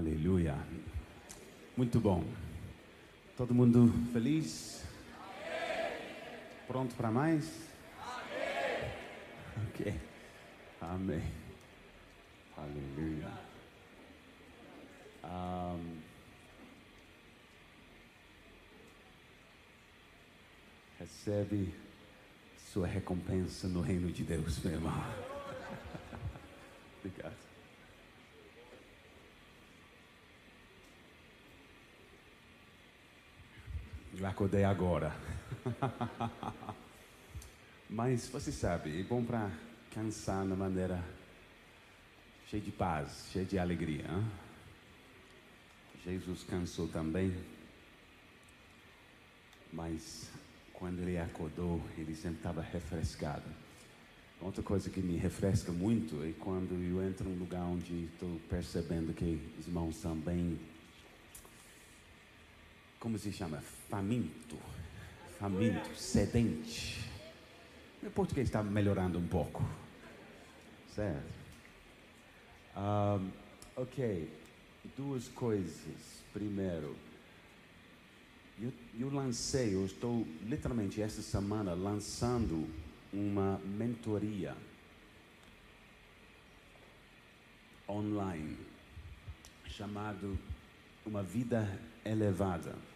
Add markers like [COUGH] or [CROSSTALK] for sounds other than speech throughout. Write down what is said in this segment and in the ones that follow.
Aleluia. Muito bom. Todo mundo feliz? Pronto para mais? Ok. Amém. Aleluia. Um, recebe sua recompensa no reino de Deus, meu irmão. [LAUGHS] Obrigado. Acordei agora. [LAUGHS] Mas você sabe, é bom para cansar na maneira cheia de paz, cheia de alegria. Hein? Jesus cansou também, mas quando ele acordou, ele sempre estava refrescado. Outra coisa que me refresca muito é quando eu entro num lugar onde estou percebendo que os irmãos são bem. Como se chama? Faminto. Faminto, sedente. Meu português está melhorando um pouco. Certo? Um, ok. Duas coisas. Primeiro, eu, eu lancei, eu estou literalmente esta semana lançando uma mentoria online chamado Uma Vida Elevada.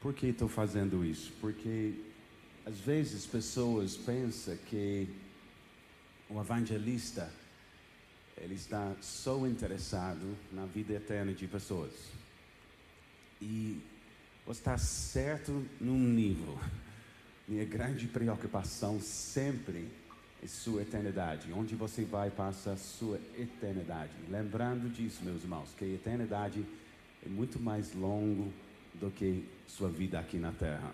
Por que estou fazendo isso? Porque às vezes pessoas pensam que o evangelista ele está só interessado na vida eterna de pessoas. E você está certo num nível. Minha grande preocupação sempre é sua eternidade. Onde você vai passar sua eternidade. Lembrando disso, meus irmãos, que a eternidade é muito mais longo do que sua vida aqui na Terra.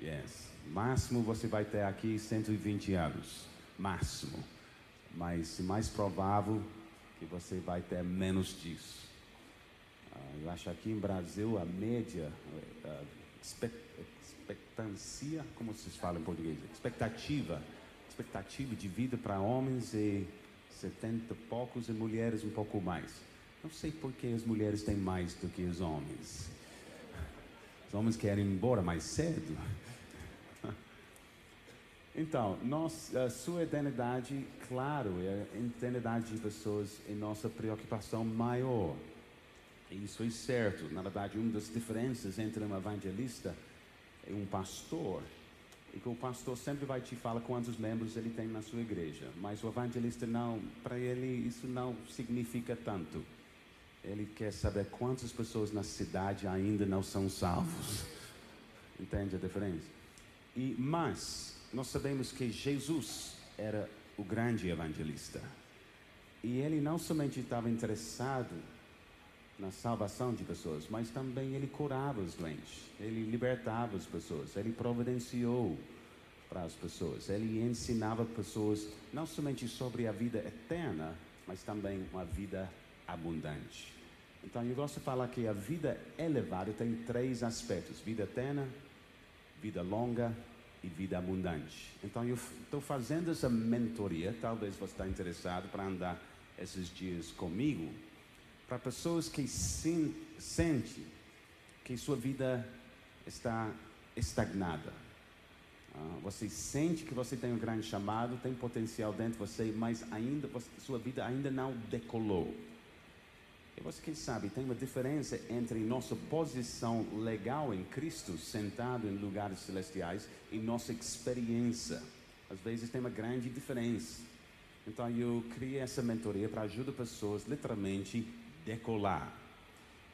Yes. Máximo você vai ter aqui 120 anos. Máximo. Mas mais provável que você vai ter menos disso. Uh, eu acho aqui em Brasil a média, uh, expectancia, como se fala em português? Expectativa, expectativa de vida para homens é 70 e poucos e mulheres um pouco mais. Não sei por que as mulheres têm mais do que os homens. Os homens querem ir embora mais cedo. Então, a sua eternidade, claro, é a eternidade de pessoas é nossa preocupação maior. Isso é certo. Na verdade, uma das diferenças entre um evangelista e um pastor é que o pastor sempre vai te falar quantos membros ele tem na sua igreja, mas o evangelista não, para ele isso não significa tanto. Ele quer saber quantas pessoas na cidade ainda não são salvos. Entende a diferença? E mas nós sabemos que Jesus era o grande evangelista. E ele não somente estava interessado na salvação de pessoas, mas também ele curava os doentes, ele libertava as pessoas, ele providenciou para as pessoas, ele ensinava pessoas não somente sobre a vida eterna, mas também uma vida abundante. Então eu gosto de falar que a vida elevada tem três aspectos: vida eterna, vida longa e vida abundante. Então eu estou fazendo essa mentoria, talvez você está interessado para andar esses dias comigo, para pessoas que sim, sentem que sua vida está estagnada. Uh, você sente que você tem um grande chamado, tem potencial dentro de você, mas ainda sua vida ainda não decolou. E você quem sabe tem uma diferença entre nossa posição legal em Cristo, sentado em lugares celestiais, e nossa experiência. Às vezes tem uma grande diferença. Então eu criei essa mentoria para ajudar pessoas literalmente decolar.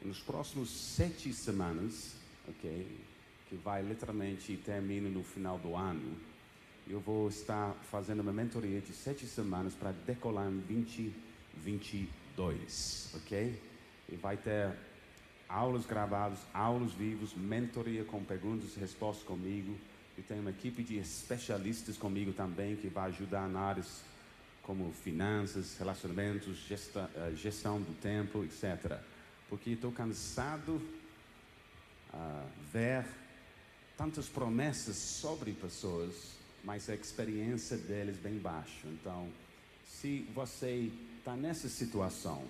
E nos próximos sete semanas, ok, que vai literalmente termina no final do ano, eu vou estar fazendo uma mentoria de sete semanas para decolar em 2022, ok? E vai ter aulas gravadas, aulas vivas, mentoria com perguntas e respostas comigo. E tem uma equipe de especialistas comigo também que vai ajudar na áreas como finanças, relacionamentos, gesta, uh, gestão do tempo, etc. Porque estou cansado uh, ver tantas promessas sobre pessoas, mas a experiência deles bem baixa. Então, se você está nessa situação,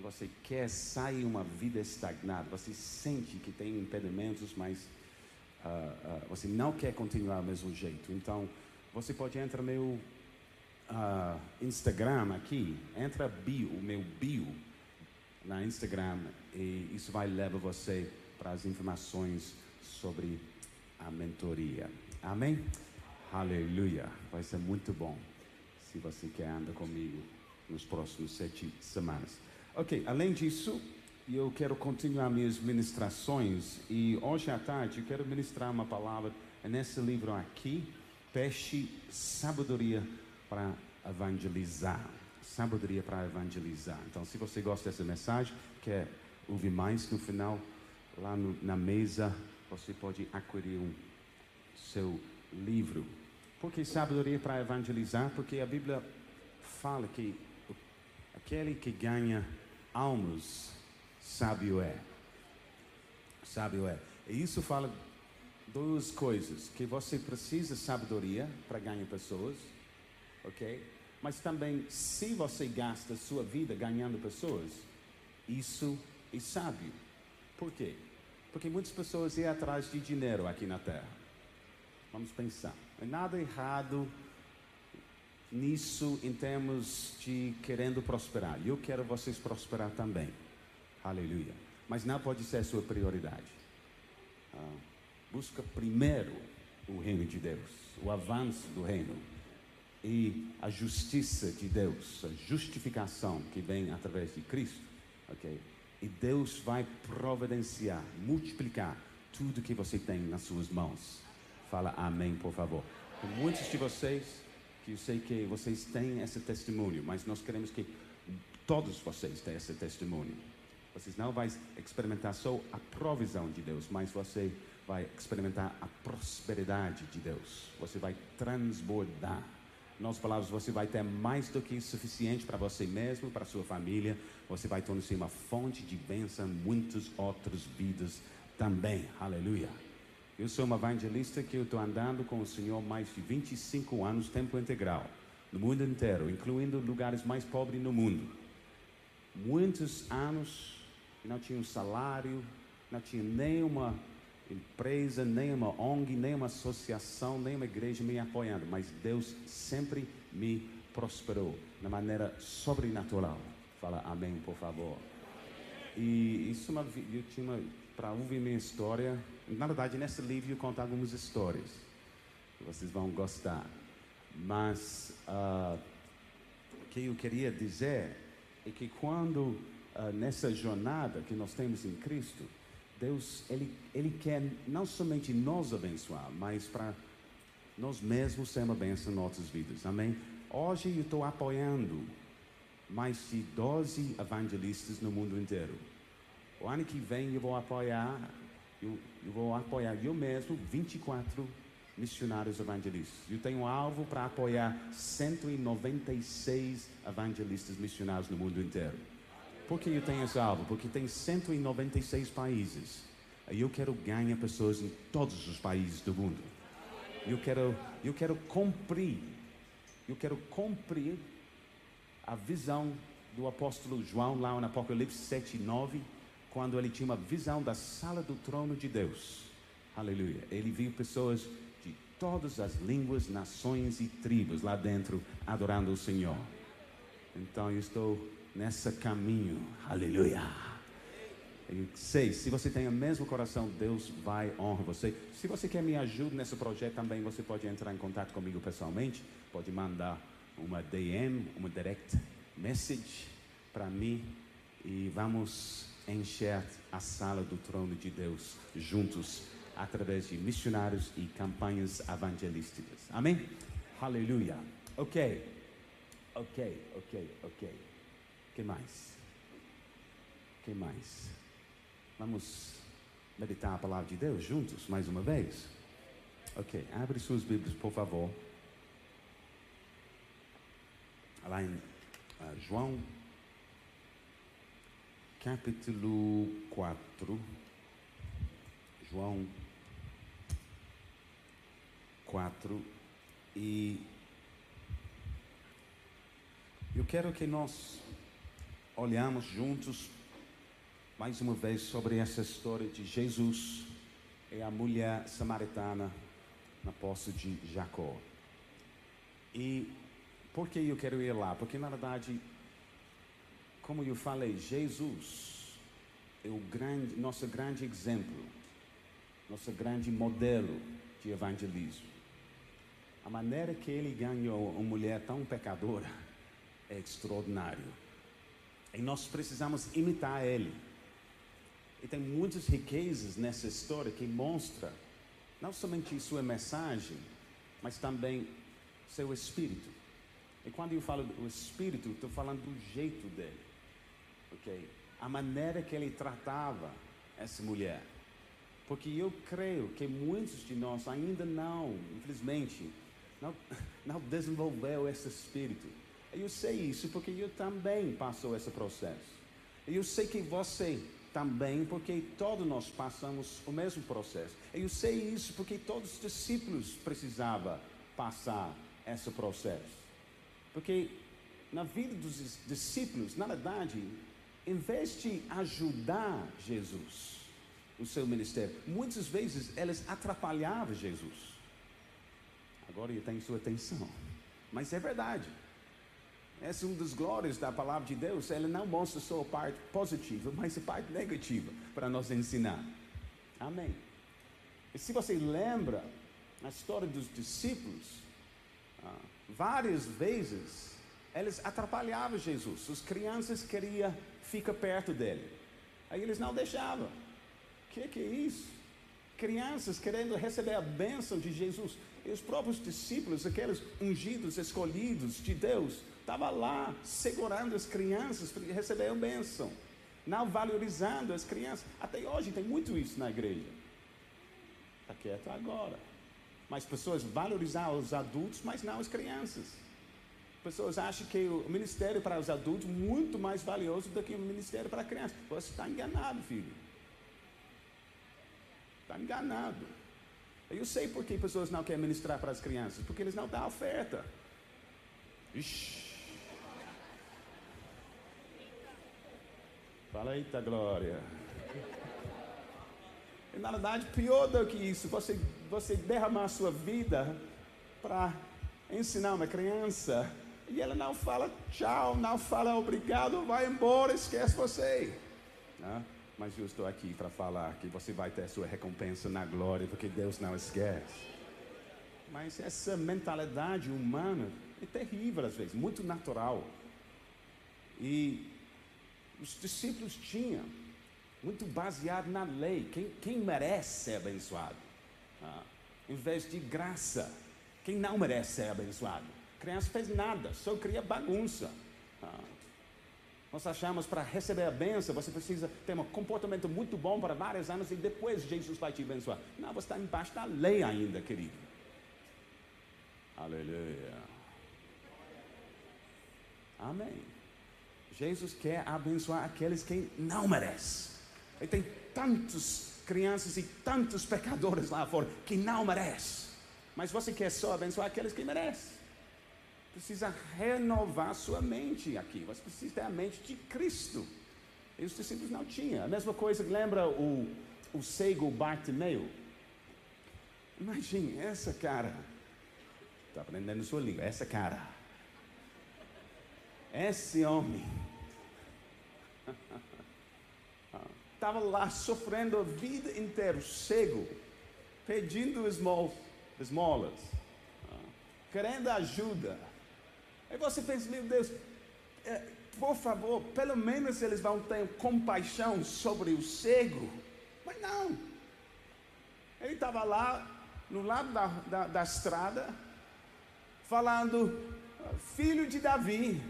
você quer sair uma vida estagnada, você sente que tem impedimentos, mas uh, uh, você não quer continuar do mesmo jeito. Então, você pode entrar no meu uh, Instagram aqui, entra bio, o meu bio na Instagram e isso vai levar você para as informações sobre a mentoria. Amém? Aleluia. Vai ser muito bom se você quer andar comigo nos próximos sete semanas. Ok, além disso, eu quero continuar minhas ministrações e hoje à tarde eu quero ministrar uma palavra nesse livro aqui, Peixe Sabedoria para Evangelizar. Sabedoria para evangelizar. Então, se você gosta dessa mensagem, quer ouvir mais no final, lá no, na mesa, você pode adquirir um seu livro. Por que sabedoria para evangelizar? Porque a Bíblia fala que aquele que ganha almas, sábio é. Sábio é. E isso fala duas coisas: que você precisa de sabedoria para ganhar pessoas, ok? Mas também, se você gasta sua vida ganhando pessoas, isso é sábio. Por quê? Porque muitas pessoas iam atrás de dinheiro aqui na Terra. Vamos pensar. Não é nada errado nisso em termos de querendo prosperar. Eu quero vocês prosperar também. Aleluia. Mas não pode ser a sua prioridade. Ah, busca primeiro o reino de Deus, o avanço do reino e a justiça de Deus, a justificação que vem através de Cristo, ok? E Deus vai providenciar, multiplicar tudo que você tem nas suas mãos. Fala amém, por favor. Com muitos de vocês, que eu sei que vocês têm esse testemunho, mas nós queremos que todos vocês tenham esse testemunho. Vocês não vão experimentar só a provisão de Deus, mas você vai experimentar a prosperidade de Deus. Você vai transbordar. Nas palavras, você vai ter mais do que suficiente para você mesmo, para sua família. Você vai tornar-se uma fonte de bênção muitas outras vidas também. Aleluia. Eu sou um evangelista que eu estou andando com o Senhor mais de 25 anos, tempo integral, no mundo inteiro, incluindo lugares mais pobres no mundo. Muitos anos, não tinha um salário, não tinha nenhuma empresa, nenhuma ONG, nenhuma associação, nenhuma igreja me apoiando, mas Deus sempre me prosperou de maneira sobrenatural. Fala amém, por favor. E isso é eu tinha para ouvir minha história. Na verdade, nesse livro eu conto algumas histórias que vocês vão gostar. Mas uh, o que eu queria dizer é que quando uh, nessa jornada que nós temos em Cristo, Deus ele, ele quer não somente nos abençoar, mas para nós mesmos sermos bênção em nossas vidas. Amém? Hoje eu estou apoiando mais de 12 evangelistas no mundo inteiro. O ano que vem eu vou apoiar, eu, eu vou apoiar eu mesmo 24 missionários evangelistas. Eu tenho um alvo para apoiar 196 evangelistas missionários no mundo inteiro. Por que eu tenho esse alvo? Porque tem 196 países. E eu quero ganhar pessoas em todos os países do mundo. Eu quero, eu quero cumprir, eu quero cumprir a visão do apóstolo João lá no Apocalipse 7 e 9 quando ele tinha uma visão da sala do trono de Deus. Aleluia. Ele viu pessoas de todas as línguas, nações e tribos lá dentro adorando o Senhor. Então eu estou nesse caminho. Aleluia. Eu sei, se você tem o mesmo coração, Deus vai honrar você. Se você quer me ajudar nesse projeto também, você pode entrar em contato comigo pessoalmente. Pode mandar uma DM, uma direct message para mim e vamos encher a sala do trono de Deus juntos através de missionários e campanhas evangelísticas. Amém? Aleluia. Ok. Ok, ok, ok. que mais? que mais? Vamos meditar a palavra de Deus juntos mais uma vez? Ok, abre suas Bíblias, por favor. Lá em uh, João capítulo 4, João 4, e eu quero que nós olhamos juntos mais uma vez sobre essa história de Jesus e a mulher samaritana na poça de Jacó. E por que eu quero ir lá? Porque na verdade, como eu falei, Jesus é o grande, nosso grande exemplo, nosso grande modelo de evangelismo. A maneira que ele ganhou uma mulher tão pecadora é extraordinário. E nós precisamos imitar ele. E tem muitas riquezas nessa história que mostra não somente sua mensagem, mas também seu espírito. E quando eu falo do espírito, estou falando do jeito dele. Ok? A maneira que ele tratava essa mulher. Porque eu creio que muitos de nós ainda não, infelizmente, não, [LAUGHS] não desenvolveu esse espírito. Eu sei isso porque eu também passou esse processo. Eu sei que você também, porque todos nós passamos o mesmo processo. Eu sei isso porque todos os discípulos precisavam passar esse processo. Porque na vida dos discípulos, na verdade, em vez de ajudar Jesus, o seu ministério, muitas vezes eles atrapalhavam Jesus. Agora ele tem sua atenção. Mas é verdade. Essa é uma das glórias da palavra de Deus. Ela não mostra só a parte positiva, mas a parte negativa para nos ensinar. Amém. E se você lembra a história dos discípulos, ah, várias vezes eles atrapalhavam Jesus. As crianças queriam ficar perto dele. Aí eles não deixavam. O que, que é isso? Crianças querendo receber a bênção de Jesus. E os próprios discípulos, aqueles ungidos, escolhidos de Deus, estavam lá segurando as crianças para receber a bênção. Não valorizando as crianças. Até hoje tem muito isso na igreja. Está quieto agora. Mas pessoas valorizam os adultos, mas não as crianças. Pessoas acham que o ministério para os adultos é muito mais valioso do que o ministério para crianças. Você está enganado, filho. Está enganado. Eu sei por que pessoas não querem ministrar para as crianças, porque eles não dão oferta. Ixi. Fala, eita glória. E, na verdade, pior do que isso, você, você derramar a sua vida para ensinar uma criança e ela não fala tchau, não fala obrigado, vai embora, esquece você. Né? Mas eu estou aqui para falar que você vai ter sua recompensa na glória, porque Deus não esquece. Mas essa mentalidade humana é terrível às vezes, muito natural. E os discípulos tinham, muito baseado na lei, quem, quem merece ser abençoado, ah, em vez de graça, quem não merece ser abençoado. Criança fez nada, só cria bagunça. Ah, nós achamos para receber a benção, você precisa ter um comportamento muito bom para vários anos e depois Jesus vai te abençoar. Não, você está embaixo da lei ainda, querido. Aleluia. Amém. Jesus quer abençoar aqueles que não merecem. E tem tantas crianças e tantos pecadores lá fora que não merecem. Mas você quer só abençoar aqueles que merecem precisa renovar sua mente aqui. Você precisa ter a mente de Cristo. E os discípulos não tinham. A mesma coisa, lembra o, o cego Bartimeu? Imagine essa cara. Está aprendendo sua língua. Essa cara. Esse homem. [LAUGHS] Estava lá sofrendo a vida inteira, cego, pedindo esmolas, querendo ajuda. Aí você pensa, meu Deus, é, por favor, pelo menos eles vão ter compaixão sobre o cego. Mas não. Ele estava lá, no lado da, da, da estrada, falando: Filho de Davi,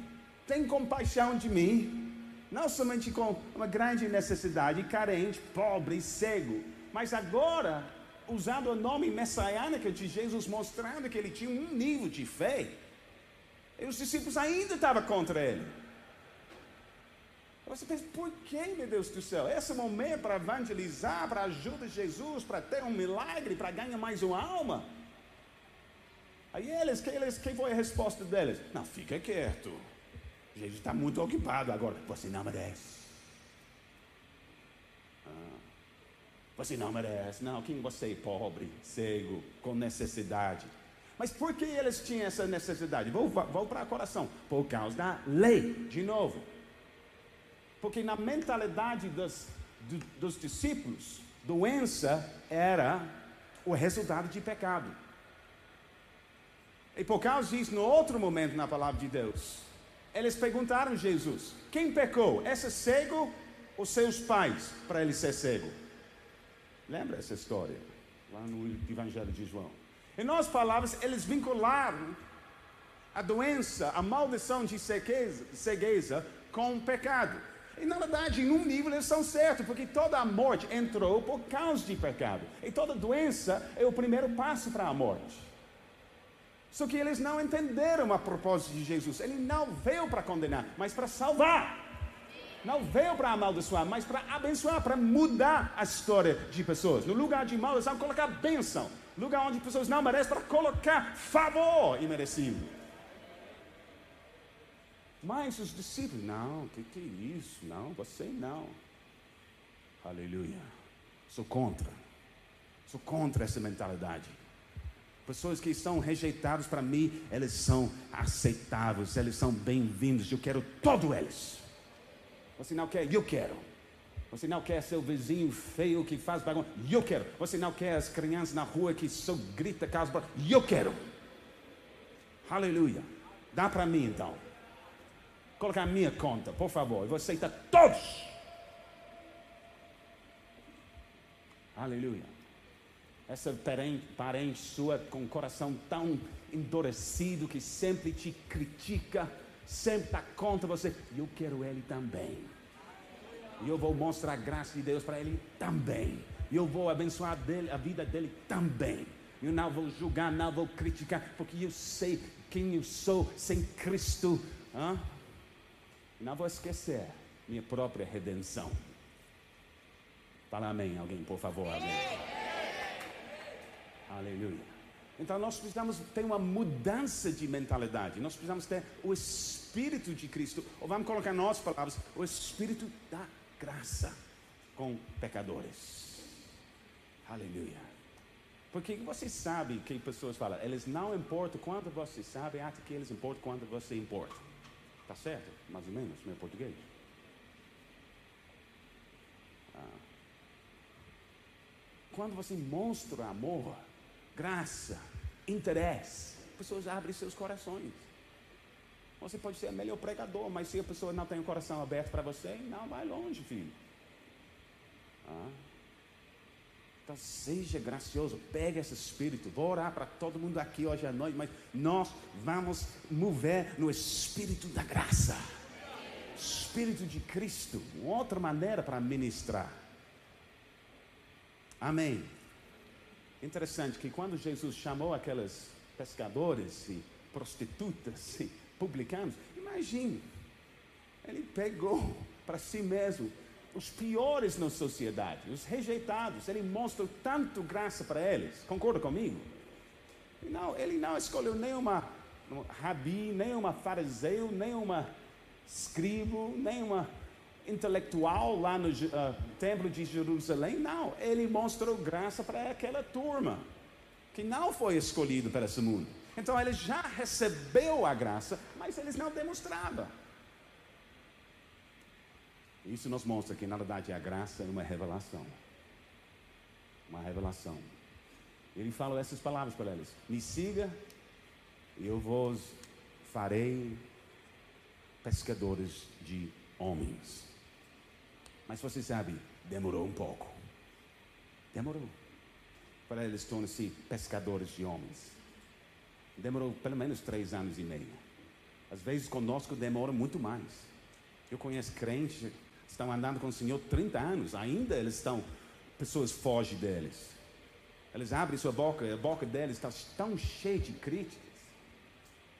tem compaixão de mim. Não somente com uma grande necessidade, carente, pobre, cego, mas agora usando o nome messiânico de Jesus, mostrando que ele tinha um nível de fé e os discípulos ainda estavam contra ele. Você pensa, por que, meu Deus do céu? Esse momento é para evangelizar, para ajudar Jesus, para ter um milagre, para ganhar mais uma alma. Aí eles, que eles, que foi a resposta deles? Não, fica quieto. Jesus está muito ocupado agora. Você não merece. Ah, você não merece. Não, quem você é pobre, cego, com necessidade. Mas por que eles tinham essa necessidade? Vou, vou para o coração. Por causa da lei, de novo. Porque na mentalidade dos, dos discípulos, doença era o resultado de pecado. E por causa disso, no outro momento na palavra de Deus, eles perguntaram a Jesus: quem pecou? Esse cego ou seus pais para ele ser cego? Lembra essa história? Lá no Evangelho de João. Em nossas palavras, eles vincularam a doença, a maldição de cegueza, cegueza com o pecado. E na verdade, em um nível eles são certos, porque toda a morte entrou por causa de pecado. E toda doença é o primeiro passo para a morte. Só que eles não entenderam a propósito de Jesus. Ele não veio para condenar, mas para salvar. Não veio para amaldiçoar, mas para abençoar, para mudar a história de pessoas. No lugar de maldição, colocar bênção. Lugar onde pessoas não merecem, para colocar favor imerecido. Mas os discípulos, não, o que, que é isso? Não, você não. Aleluia. Sou contra. Sou contra essa mentalidade. Pessoas que são rejeitadas para mim, eles são aceitáveis, eles são bem-vindos. Eu quero todos eles. Você não quer? Eu quero. Você não quer seu vizinho feio que faz bagunça? Eu quero. Você não quer as crianças na rua que só grita casa? Eu quero. Aleluia. Dá para mim então. Colocar a minha conta, por favor. Eu vou aceitar todos. Aleluia essa parente sua com coração tão endurecido que sempre te critica, sempre está contra você. Eu quero ele também. E eu vou mostrar a graça de Deus para ele também. E eu vou abençoar dele, a vida dele também. Eu não vou julgar, não vou criticar, porque eu sei quem eu sou sem Cristo. Hã? Não vou esquecer minha própria redenção. Fala amém, alguém, por favor. Amém. Aleluia. Então nós precisamos ter uma mudança de mentalidade. Nós precisamos ter o Espírito de Cristo, ou vamos colocar nossas palavras, o Espírito da graça com pecadores. Aleluia. Porque você sabe que pessoas falam, eles não importam quanto você sabe, até que eles importam quanto você importa. Tá certo? Mais ou menos, meu português. Ah. Quando você mostra amor, graça, interesse, pessoas abrem seus corações. Você pode ser melhor pregador, mas se a pessoa não tem o coração aberto para você, não vai longe, filho. Ah. Então seja gracioso, pegue esse espírito. Vou orar para todo mundo aqui hoje à noite, mas nós vamos mover no espírito da graça. Espírito de Cristo, outra maneira para ministrar. Amém. Interessante que quando Jesus chamou aqueles pescadores e prostitutas e publicanos, imagine, ele pegou [LAUGHS] para si mesmo os piores na sociedade, os rejeitados, ele mostrou tanto graça para eles, concorda comigo? Não, ele não escolheu nenhuma um rabi, nem uma fariseu, nem uma escribo, nem uma intelectual lá no uh, templo de Jerusalém, não. Ele mostrou graça para aquela turma que não foi escolhido para esse mundo. Então ele já recebeu a graça, mas eles não demonstravam. Isso nos mostra que na verdade a graça é uma revelação. Uma revelação. Ele fala essas palavras para eles: Me siga, e eu vos farei pescadores de homens. Mas você sabe, demorou um pouco. Demorou. Para eles tornarem-se pescadores de homens. Demorou pelo menos três anos e meio. Às vezes conosco demora muito mais. Eu conheço crentes que estão andando com o Senhor 30 anos, ainda eles estão, pessoas fogem deles. Eles abrem sua boca, a boca deles está tão cheia de críticas,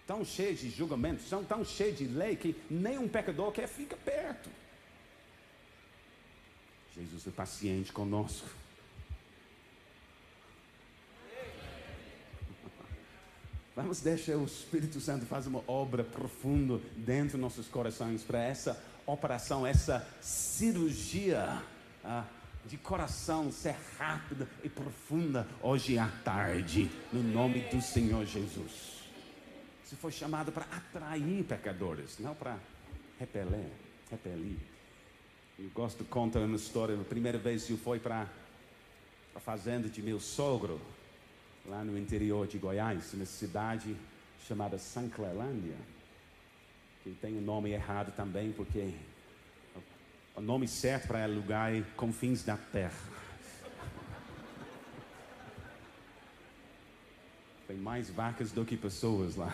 tão cheia de julgamentos, são tão cheia de lei que nem um pecador quer ficar perto. Jesus é paciente conosco. Vamos deixar o Espírito Santo fazer uma obra profunda dentro dos nossos corações para essa operação, essa cirurgia ah, de coração ser rápida e profunda hoje à tarde, no nome do Senhor Jesus. Você foi chamado para atrair pecadores, não para repelir, repelir. Eu gosto de contar uma história. A primeira vez eu fui para a fazenda de meu sogro, lá no interior de Goiás, uma cidade chamada Sanclelândia, que tem o um nome errado também, porque o nome certo para esse lugar é Confins da Terra. [LAUGHS] Tem mais vacas do que pessoas lá.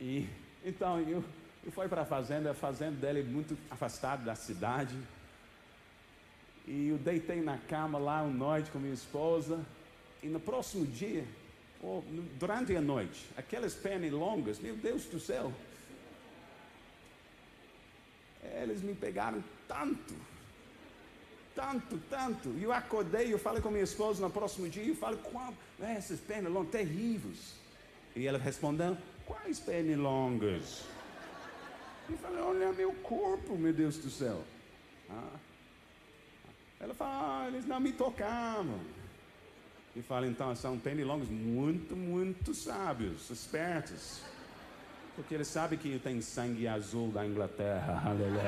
E então eu, eu fui para a fazenda, a fazenda dele é muito afastada da cidade. E eu deitei na cama lá uma noite com minha esposa. E no próximo dia, ou durante a noite, aquelas pernas longas, meu Deus do céu, eles me pegaram tanto, tanto, tanto. E eu acordei, eu falei com minha esposa no próximo dia, eu falei, qual, essas pernas longas, terríveis. E ela respondeu, Quais pernilongas? Eu falei, olha meu corpo, meu Deus do céu. Ah. Ela fala, ah, eles não me tocavam. E fala, então, são pernilongos muito, muito sábios, espertos. Porque eles sabem que tenho sangue azul da Inglaterra. [LAUGHS] Aleluia.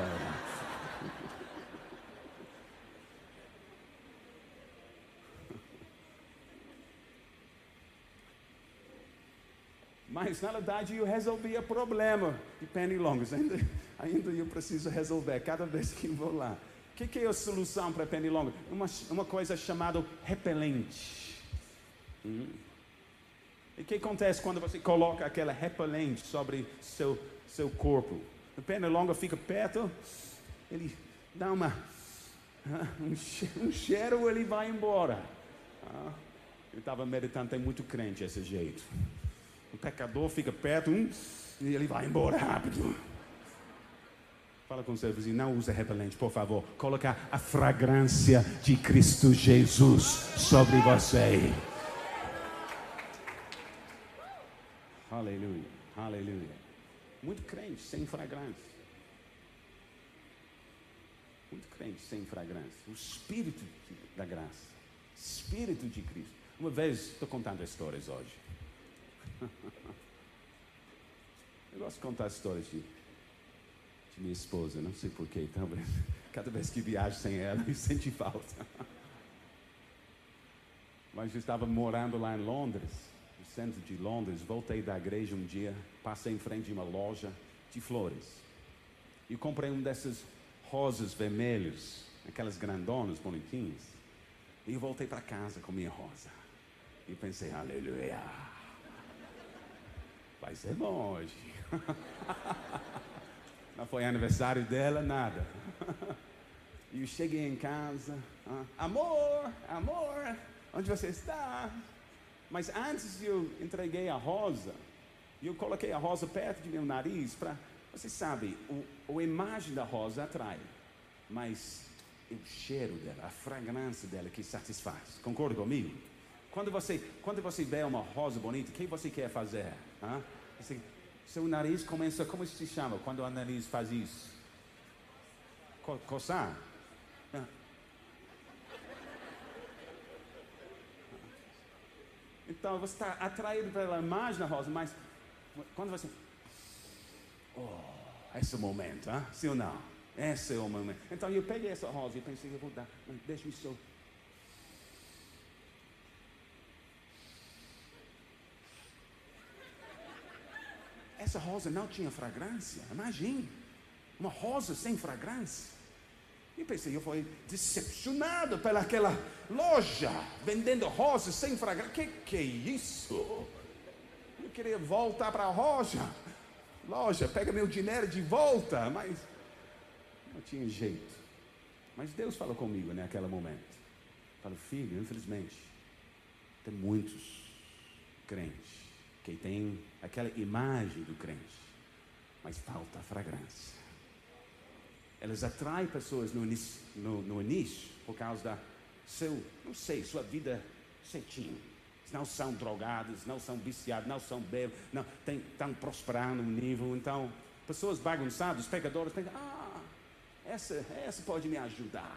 Mas na verdade eu resolvi o problema de pernilongos. Ainda, ainda eu preciso resolver cada vez que vou lá. O que, que, é a solução para pernilongos? Uma, uma coisa chamada repelente. Hum. E o que acontece quando você coloca aquela repelente sobre seu, seu corpo? O pernilongo fica perto, ele dá uma, [LAUGHS] um cheiro, ele vai embora. Ah, eu estava meditando, tem muito crente esse jeito. O pecador fica perto um, e ele vai embora rápido. Fala com o seu vizinho, não use repelente, por favor. Coloca a fragrância de Cristo Jesus sobre você. Aleluia, aleluia. Muito crente sem fragrância. Muito crente sem fragrância. O Espírito da graça. Espírito de Cristo. Uma vez, estou contando histórias hoje. [LAUGHS] Eu gosto de contar histórias de, de minha esposa, não sei porquê, talvez. [LAUGHS] Cada vez que viajo sem ela, eu senti falta. Mas eu estava morando lá em Londres, no centro de Londres, voltei da igreja um dia, passei em frente de uma loja de flores. E comprei um desses rosas vermelhos, aquelas grandonas, bonitinhas. E eu voltei para casa com minha rosa. E pensei, aleluia. Vai ser bom hoje. [LAUGHS] Não foi aniversário dela, nada. E eu cheguei em casa, ah, amor, amor, onde você está? Mas antes eu entreguei a rosa, eu coloquei a rosa perto de meu nariz para, você sabe, o, a imagem da rosa atrai, mas o cheiro dela, a fragrância dela que satisfaz. Concorda comigo? Quando você, quando você vê uma rosa bonita, o que você quer fazer? Ah? Você seu nariz começa, como se chama quando o nariz faz isso? Co coçar? Ah. Então você está atraído pela imagem da rosa, mas quando você. Oh, esse é o momento, hein? sim ou não? Esse é o momento. Então eu peguei essa rosa e pensei, eu vou dar, deixa-me só essa rosa não tinha fragrância. Imagine, uma rosa sem fragrância. E pensei, eu fui decepcionado pelaquela loja vendendo rosas sem fragrância. Que que é isso? Eu queria voltar para a loja. Loja, pega meu dinheiro de volta, mas não tinha jeito. Mas Deus falou comigo naquele momento. Falou, filho, infelizmente, tem muitos crentes que tem aquela imagem do crente, mas falta a fragrância. Elas atraem pessoas no início, no, no início por causa da seu, não sei, sua vida certinho, não são drogados, não são viciados, não são bêbados, não, tem, estão prosperando um nível. Então, pessoas bagunçadas, pecadores, pensam, ah, essa, essa pode me ajudar.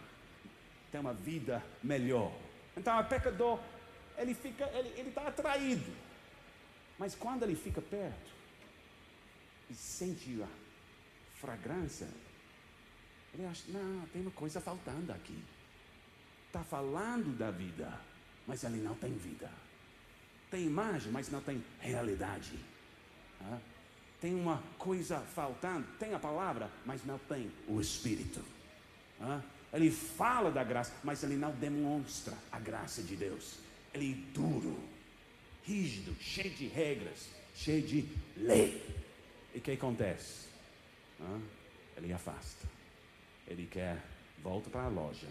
Ter uma vida melhor. Então, o pecador, ele fica, ele está atraído. Mas quando ele fica perto e sente a fragrância, ele acha, não, tem uma coisa faltando aqui. Está falando da vida, mas ele não tem vida. Tem imagem, mas não tem realidade. Tem uma coisa faltando, tem a palavra, mas não tem o Espírito. Ele fala da graça, mas ele não demonstra a graça de Deus. Ele é duro, rígido, cheio de regras, cheio de lei. E o que acontece? Ah? Ele afasta. Ele quer, volta para a loja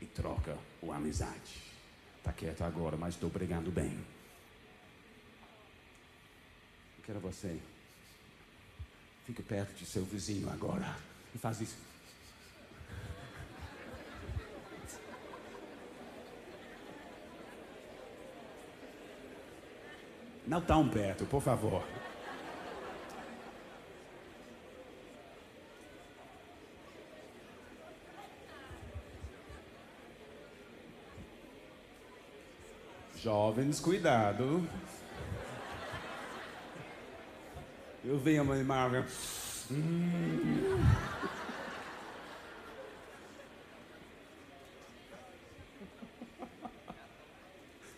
e troca o amizade. Está quieto agora, mas estou pregando bem. Eu quero você. Fique perto de seu vizinho agora e faz isso. Não tão perto, por favor. Jovens, cuidado. Eu venho uma imagem. Hum.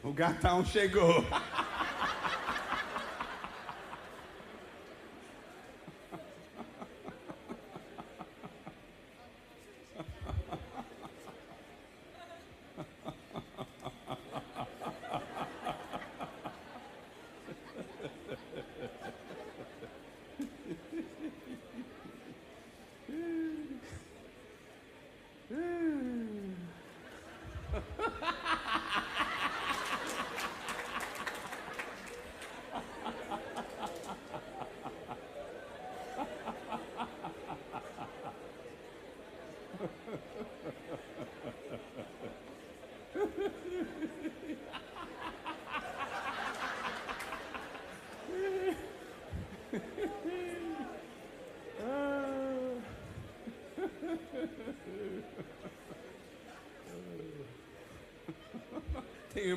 O gatão chegou.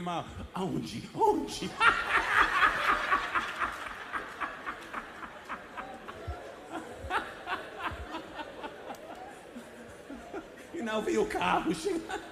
Irmão, aonde? Onde? [LAUGHS] e não vi o carro chegando.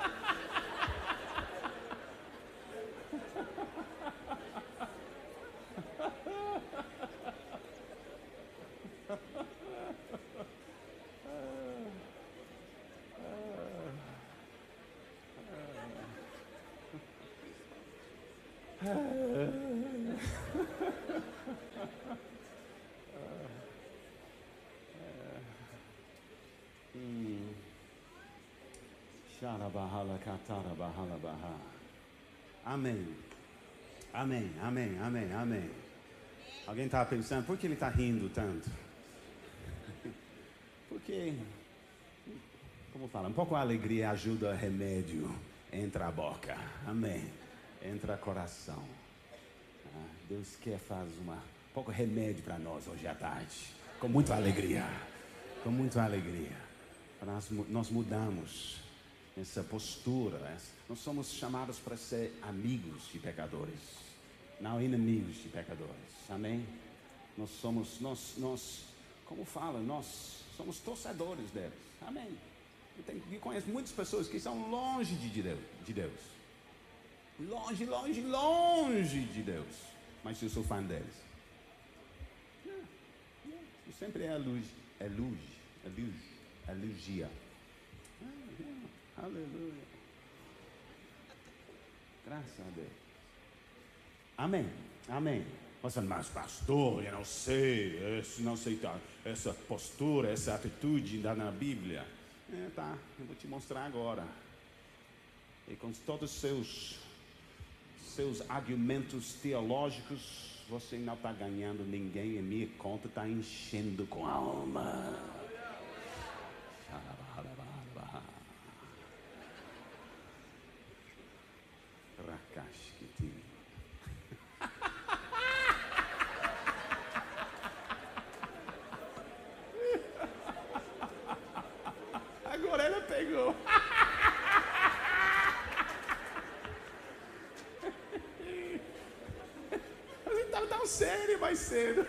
Amém. Amém, amém, amém, amém. Alguém estava pensando, por que ele está rindo tanto? [LAUGHS] Porque, como fala, um pouco a alegria ajuda remédio, entra a boca. Amém. Entra coração. Ah, Deus quer fazer uma, um pouco remédio para nós hoje à tarde. Com muita alegria. Com muita alegria. Nós, nós mudamos essa postura. Nós somos chamados para ser amigos de pecadores, não inimigos de pecadores. Amém? Nós somos, nós, nós, como fala, nós somos torcedores deles. Amém? Eu, tenho, eu conheço muitas pessoas que são longe de Deus, de Deus. Longe, longe, longe de Deus. Mas eu sou fã deles. Eu sempre é luz, é luz, é luz, é elogia. Aleluia. Graças a Deus. Amém. Amém. Mas pastor, eu não sei, esse, não sei tá, essa postura, essa atitude dá na Bíblia. É, tá, eu vou te mostrar agora. E com todos os seus, seus argumentos teológicos, você não está ganhando ninguém e minha conta está enchendo com a alma. mais cedo.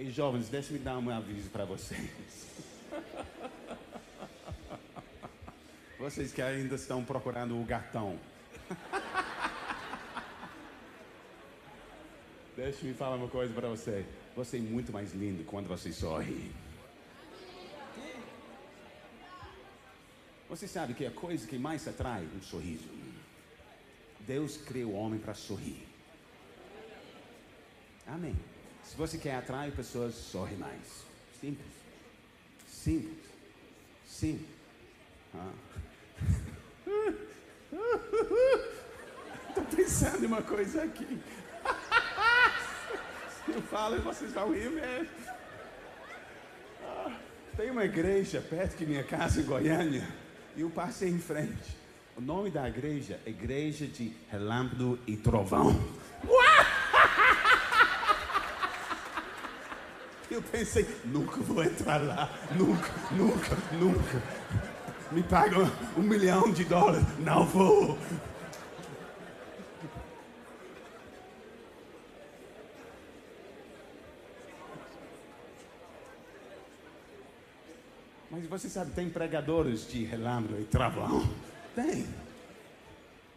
E jovens, deixe-me dar um aviso para vocês. Vocês que ainda estão procurando o gatão. Deixe-me falar uma coisa para você. Você é muito mais lindo quando você sorri. Você sabe que a coisa que mais atrai um sorriso. Deus criou o homem para sorrir. Amém. Se você quer atrair pessoas, sorri mais. Simples. Simples. Sim. Ah. [LAUGHS] Estou pensando em uma coisa aqui. [LAUGHS] Eu falo e vocês vão rir mesmo. Ah, tem uma igreja perto de minha casa em Goiânia e eu passei em frente. O nome da igreja é Igreja de Relâmpago e Trovão. Eu pensei, nunca vou entrar lá, nunca, nunca, nunca. Me pagam um milhão de dólares, não vou. Mas você sabe, tem pregadores de relâmpago e travão? Tem.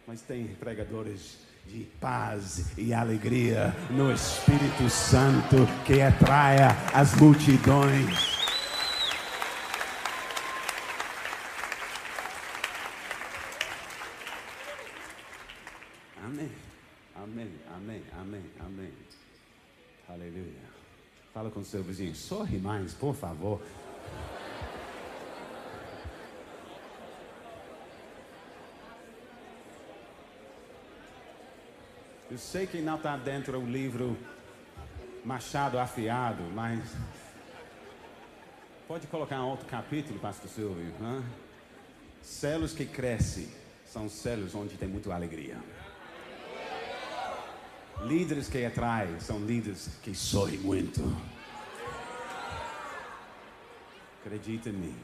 Mas tem pregadores de paz e alegria no Espírito Santo que atraia as multidões. Amém, amém, amém, amém, amém. Aleluia. Fala com o seu vizinho, sorri mais, por favor. Eu sei que não está dentro do livro Machado Afiado, mas. Pode colocar um outro capítulo, Pastor Silvio. Celos que crescem são celos onde tem muita alegria. Líderes que atraem são líderes que sorrem muito. Acredita em mim.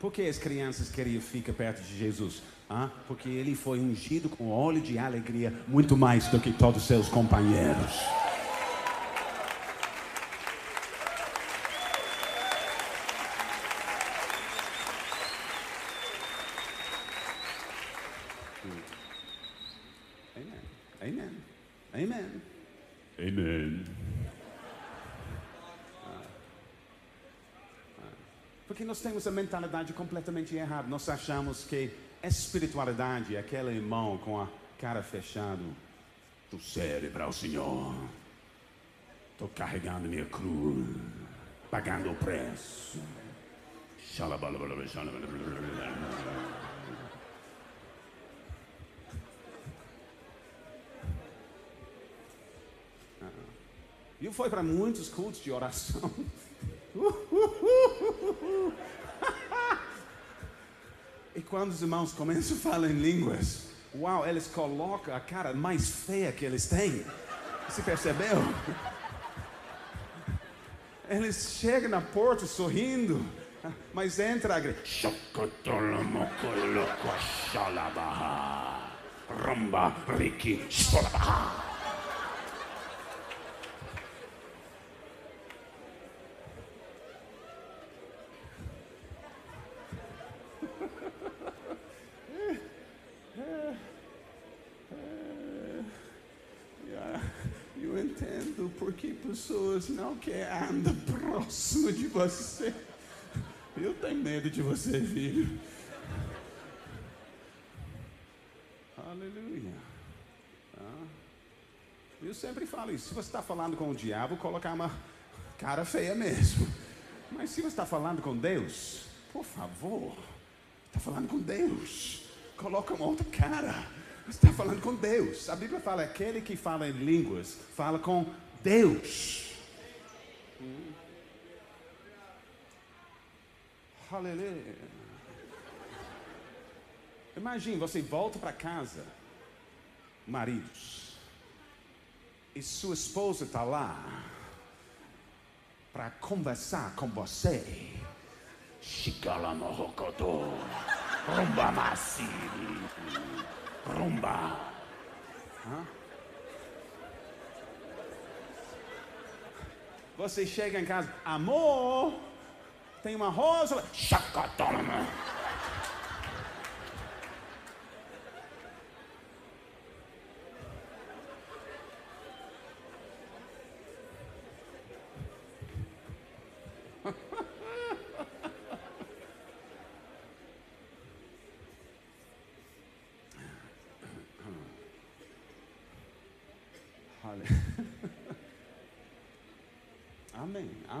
Por que as crianças queriam ficar perto de Jesus? Ah, porque ele foi ungido com óleo de alegria muito mais do que todos os seus companheiros. Amen. Amen. Amen. Porque nós temos a mentalidade completamente errada. Nós achamos que espiritualidade é aquele irmão com a cara fechada. Tu serve para o Senhor. Estou carregando minha cruz, pagando o preço. E foi para muitos cultos de oração. [LAUGHS] E quando os irmãos começam a falar em línguas, uau, eles colocam a cara mais feia que eles têm. Você percebeu? Eles chegam na porta sorrindo, mas entra a igreja. Rumba, Ricky, Eu entendo porque pessoas não querem andar [LAUGHS] próximo de você. Eu tenho medo de você, filho. Aleluia. Ah. Eu sempre falo isso. Se você está falando com o diabo, colocar uma cara feia mesmo. Mas se você está falando com Deus, por favor, está falando com Deus. Coloca uma outra cara. Você está falando com Deus. A Bíblia fala: aquele que fala em línguas fala com Deus. Aleluia. Imagine, você volta para casa, maridos. e sua esposa está lá para conversar com você. Shikalamorokoto, rumba massi, rumba. Você chega em casa, amor, tem uma rosa, chacatoma.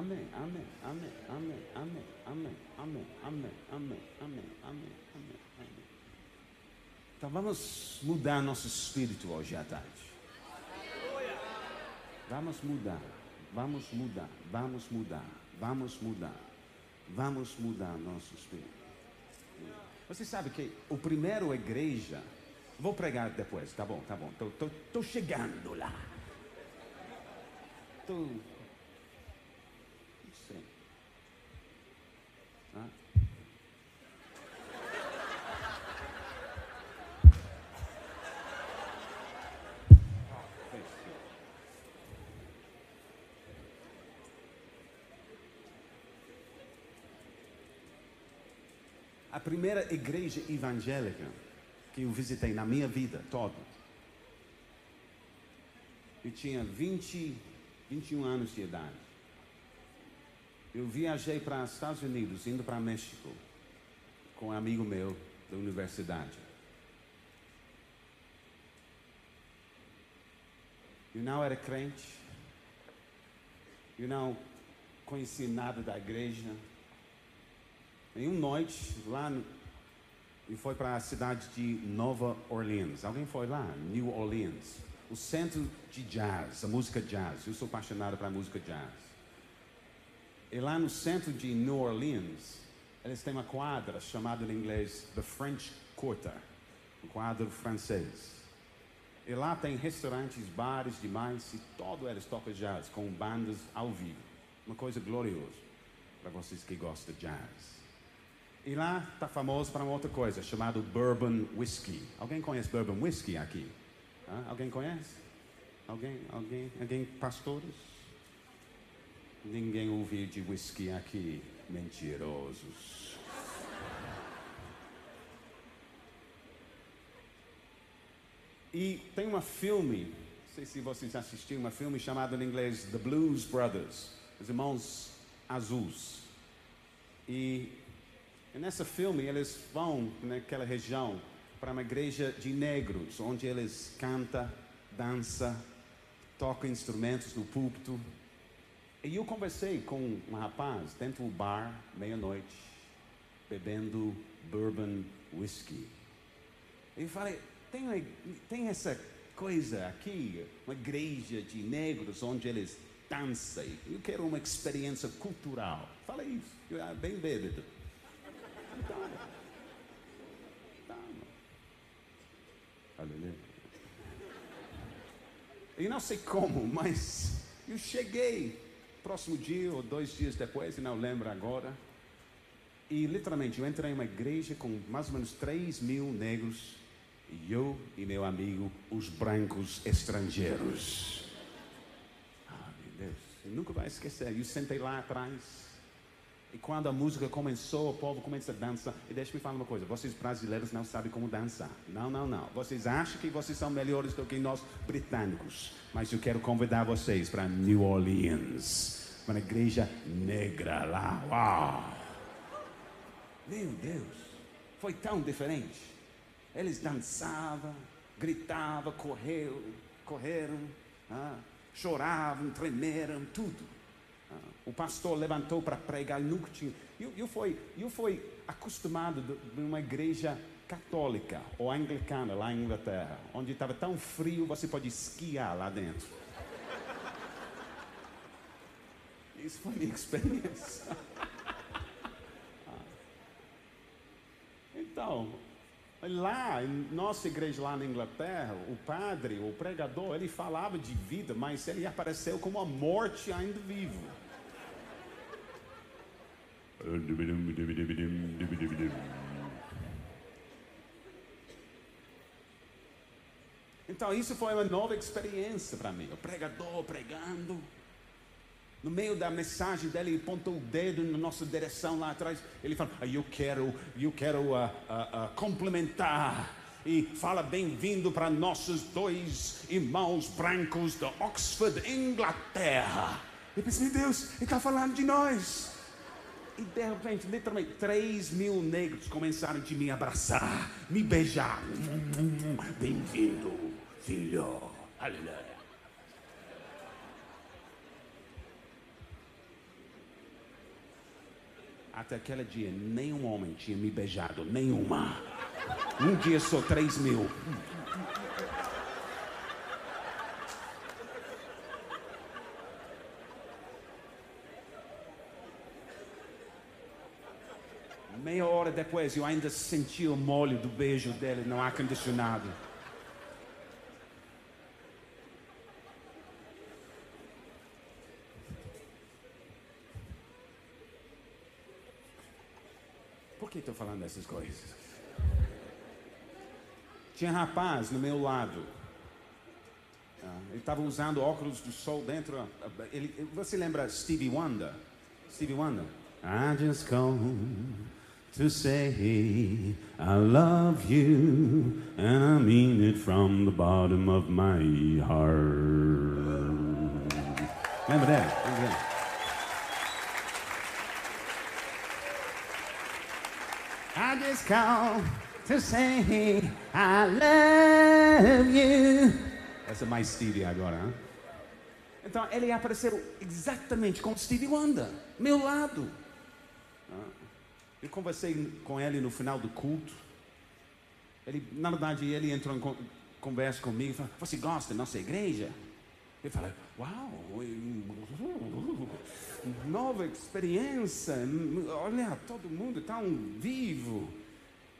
Amém, amém, amém, amém, amém, amém, amém, amém, amém, amém, amém, amém, amém. Então vamos mudar nosso espírito hoje à tarde. Vamos mudar, vamos mudar, vamos mudar, vamos mudar, vamos mudar nosso espírito. Você sabe que o primeiro igreja, vou pregar depois, tá bom, tá bom, estou chegando lá. Tô, a primeira igreja evangélica que eu visitei na minha vida toda. Eu tinha 20, 21 anos de idade. Eu viajei para os Estados Unidos, indo para México, com um amigo meu da universidade. Eu não era crente, eu não conhecia nada da igreja, em uma noite, lá no, e foi para a cidade de Nova Orleans. Alguém foi lá? New Orleans. O centro de jazz, a música jazz. Eu sou apaixonado pela música jazz. E lá no centro de New Orleans, eles têm uma quadra chamada em inglês The French Quarter, um quadro francês. E lá tem restaurantes, bares demais, e todo eles tocam jazz, com bandas ao vivo. Uma coisa gloriosa para vocês que gostam de jazz. E lá está famoso para uma outra coisa, chamado Bourbon Whiskey. Alguém conhece Bourbon Whiskey aqui? Hã? Alguém conhece? Alguém? Alguém? Alguém? Pastores? Ninguém ouviu de whisky aqui. Mentirosos. E tem um filme, não sei se vocês assistiram, um filme chamado em inglês The Blues Brothers, os irmãos azuis. E e nesse filme eles vão naquela região para uma igreja de negros, onde eles cantam, dançam, tocam instrumentos no púlpito. E eu conversei com um rapaz dentro do bar, meia-noite, bebendo bourbon whisky. E falei, tem, tem essa coisa aqui, uma igreja de negros onde eles dançam. Eu quero uma experiência cultural. Falei isso, eu era bem bêbado. Então, tá, Aleluia. E não sei como, mas eu cheguei próximo dia ou dois dias depois, não lembro agora. E literalmente eu entrei em uma igreja com mais ou menos 3 mil negros. E eu e meu amigo, os brancos estrangeiros. Ah, meu Deus, eu nunca vai esquecer. Eu sentei lá atrás. E quando a música começou, o povo começa a dançar. E deixa me falar uma coisa: vocês brasileiros não sabem como dançar. Não, não, não. Vocês acham que vocês são melhores do que nós britânicos. Mas eu quero convidar vocês para New Orleans uma igreja negra lá. Uau! Meu Deus, foi tão diferente. Eles dançavam, gritavam, correram, correram, ah, choravam, tremeram, tudo. O pastor levantou para pregar, nunca tinha. Eu, eu, fui, eu fui acostumado de, uma igreja católica ou anglicana lá em Inglaterra, onde estava tão frio você pode esquiar lá dentro. Isso foi minha experiência. [LAUGHS] então, Lá, em nossa igreja lá na Inglaterra, o padre, o pregador, ele falava de vida, mas ele apareceu como a morte ainda vivo. Então isso foi uma nova experiência para mim. O pregador pregando. No meio da mensagem dele, ele apontou o dedo na nossa direção lá atrás. Ele falou: ah, Eu quero, eu quero uh, uh, uh, complementar. E fala bem-vindo para nossos dois irmãos brancos de Oxford, Inglaterra. Eu pensei, meu Deus, ele está falando de nós. E de repente, literalmente, 3 mil negros começaram de me abraçar, me beijar. Bem-vindo, filho. Aleluia. Até aquele dia, nenhum homem tinha me beijado, nenhuma. Um dia só 3 mil. Meia hora depois eu ainda senti o molho do beijo dele no ar-condicionado. Por que estou falando dessas coisas? Tinha um rapaz no meu lado. Ah, ele estava usando óculos do sol dentro. Ele, você lembra Stevie Wonder? Stevie Wonder? I just come to say I love you, and I mean it from the bottom of my heart. Lembra dela? Lembra dela? I just come to say I love you. Essa é mais Stevie agora, hein? Então ele apareceu exatamente como Stevie Wonder, meu lado. Eu conversei com ele no final do culto. Ele, na verdade, ele entrou em conversa comigo e falou: Você gosta da nossa igreja? Eu falei: Uau, nova experiência. Olha, todo mundo tão vivo.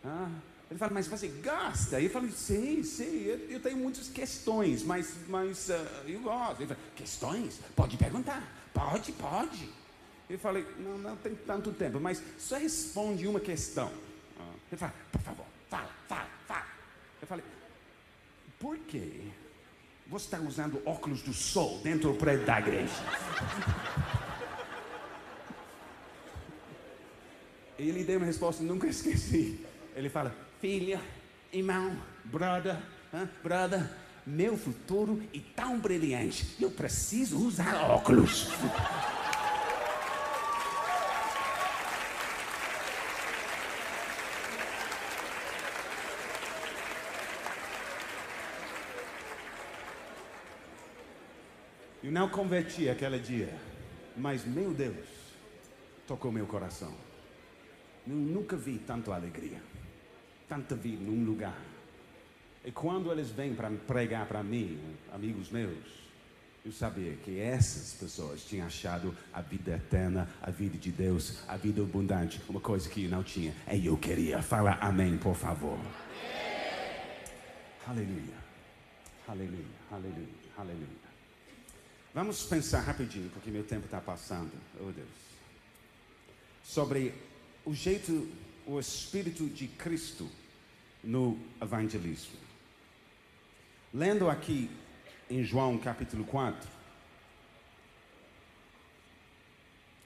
Ah, ele falou: Mas você gosta? Eu falei: Sim, sim, eu, eu tenho muitas questões, mas, mas uh, eu gosto. Ele falou: Questões? Pode perguntar. Pode, pode. Eu falei, não, não tem tanto tempo, mas só responde uma questão. Ele fala, por favor, fala, fala, fala. Eu falei, por que você está usando óculos do sol dentro do prédio da igreja? Ele deu uma resposta, nunca esqueci. Ele fala, filha, irmão, brother, brother, meu futuro é tão brilhante, eu preciso usar óculos. Eu não converti aquele dia, mas meu Deus, tocou meu coração. Eu nunca vi tanta alegria, tanta vida num lugar. E quando eles vêm para pregar para mim, amigos meus, eu sabia que essas pessoas tinham achado a vida eterna, a vida de Deus, a vida abundante, uma coisa que eu não tinha. E eu queria. Fala amém, por favor. Aleluia. Aleluia. Aleluia. Aleluia. Vamos pensar rapidinho, porque meu tempo está passando. Oh Deus. Sobre o jeito, o Espírito de Cristo no evangelismo. Lendo aqui em João capítulo 4,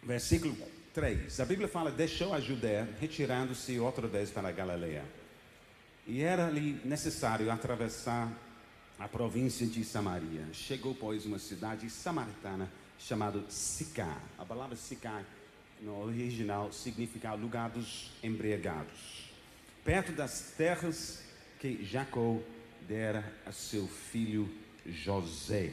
versículo 3, a Bíblia fala: deixou a Judéia, retirando-se outra vez para a Galileia. E era-lhe necessário atravessar a província de Samaria. Chegou, pois, uma cidade samaritana chamada Sicá. A palavra Sicá, no original, significa lugar dos embriagados. Perto das terras que Jacó dera a seu filho José.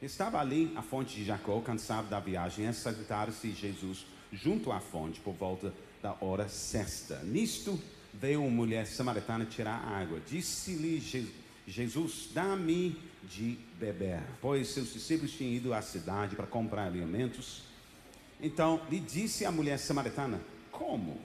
Estava ali a fonte de Jacó, cansado da viagem, e sentaram-se Jesus junto à fonte por volta da hora sexta. Nisto veio uma mulher samaritana tirar água. Disse-lhe Jesus Jesus, dá-me de beber, pois seus discípulos tinham ido à cidade para comprar alimentos. Então lhe disse a mulher samaritana: Como?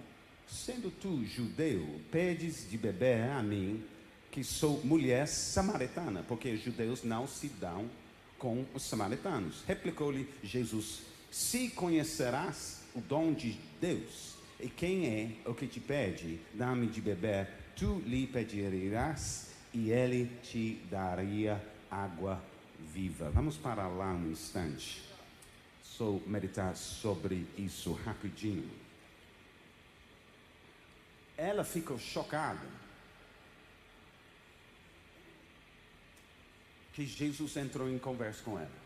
Sendo tu judeu, pedes de beber a mim, que sou mulher samaritana, porque os judeus não se dão com os samaritanos. Replicou-lhe Jesus: Se conhecerás o dom de Deus, e quem é o que te pede, dá-me de beber, tu lhe pedirás, e ele te daria água viva. Vamos parar lá um instante. Só meditar sobre isso rapidinho. Ela ficou chocada que Jesus entrou em conversa com ela.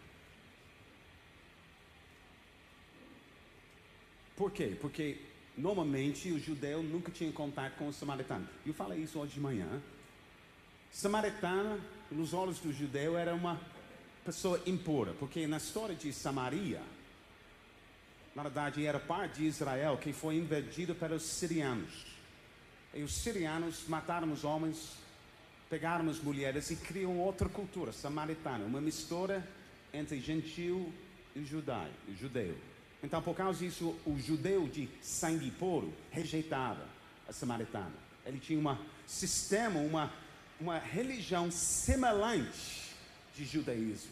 Por quê? Porque normalmente o judeu nunca tinha contato com o samaritano. Eu falei isso hoje de manhã. Samaritana, nos olhos do judeu, era uma pessoa impura, porque na história de Samaria, na verdade era parte de Israel que foi invadida pelos sirianos. E os sirianos mataram os homens, pegaram as mulheres e criam outra cultura samaritana, uma mistura entre gentil e judeu. Então, por causa disso, o judeu de sangue puro rejeitava a samaritana. Ele tinha um sistema, uma, uma religião semelhante de judaísmo,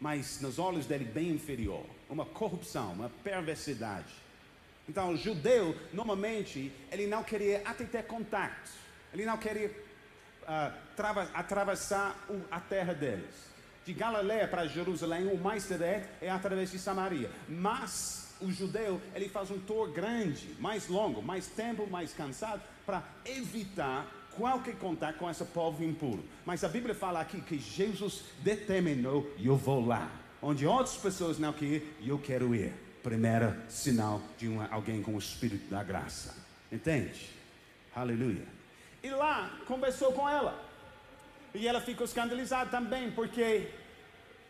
mas nos olhos dele bem inferior, uma corrupção, uma perversidade. Então, o judeu, normalmente, ele não queria até ter contato, ele não queria uh, atravessar a terra deles. De Galileia para Jerusalém, o mais direto é através de Samaria. Mas o judeu, ele faz um tour grande, mais longo, mais tempo, mais cansado, para evitar qualquer contato com esse povo impuro. Mas a Bíblia fala aqui que Jesus determinou, eu vou lá. Onde outras pessoas não querem eu quero ir. Primeiro sinal de uma, alguém com o Espírito da graça. Entende? Aleluia. E lá conversou com ela. E ela ficou escandalizada também, porque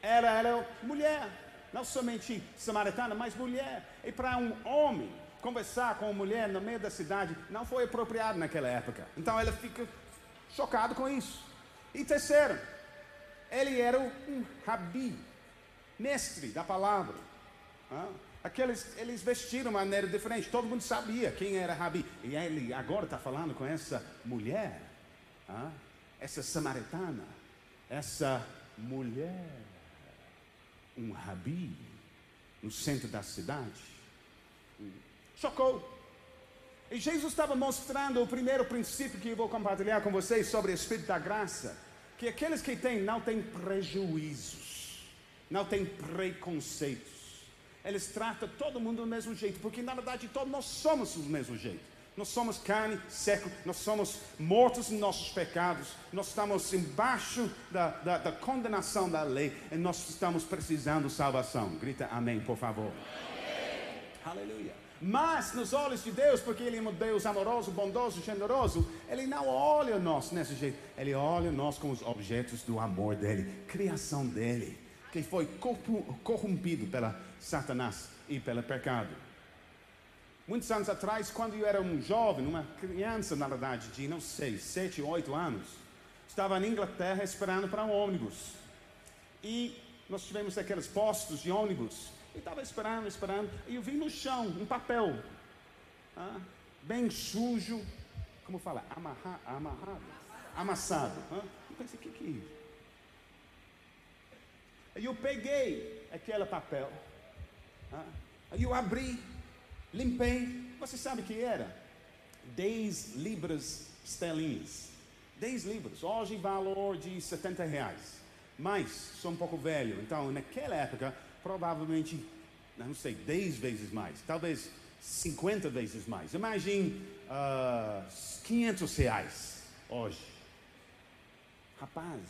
ela era mulher, não somente samaritana, mas mulher. E para um homem conversar com uma mulher no meio da cidade não foi apropriado naquela época. Então ela fica chocada com isso. E terceiro, ele era um rabi, mestre da palavra. Aqueles, eles vestiram de maneira diferente, todo mundo sabia quem era rabi. E ele agora está falando com essa mulher, essa samaritana, essa mulher, um rabi, no centro da cidade. Chocou. E Jesus estava mostrando o primeiro princípio que eu vou compartilhar com vocês sobre o Espírito da Graça: que aqueles que têm não têm prejuízos, não têm preconceitos. Eles tratam todo mundo do mesmo jeito, porque na verdade todos nós somos do mesmo jeito. Nós somos carne, seco, nós somos mortos em nossos pecados, nós estamos embaixo da, da, da condenação da lei e nós estamos precisando de salvação. Grita amém, por favor. Amém. Aleluia. Mas nos olhos de Deus, porque Ele é um Deus amoroso, bondoso, generoso, Ele não olha nós desse jeito. Ele olha nós como os objetos do amor dEle, criação dEle, que foi corrompido pela Satanás e pelo pecado. Muitos anos atrás, quando eu era um jovem, uma criança, na verdade, de não sei, sete, oito anos, estava na Inglaterra esperando para um ônibus. E nós tivemos aqueles postos de ônibus. E estava esperando, esperando. E eu vi no chão um papel, ah, bem sujo, como fala? Amarra, amarrado, amassado. Ah. Eu pensei, o que, que é isso? Eu peguei aquele papel, ah, eu abri limpei. Você sabe o que era? 10 libras esterlinas. 10 libras. Hoje valor de 70 reais. Mas sou um pouco velho, então naquela época provavelmente, não sei, 10 vezes mais, talvez 50 vezes mais. Imagine uh, 500 reais hoje. Rapaz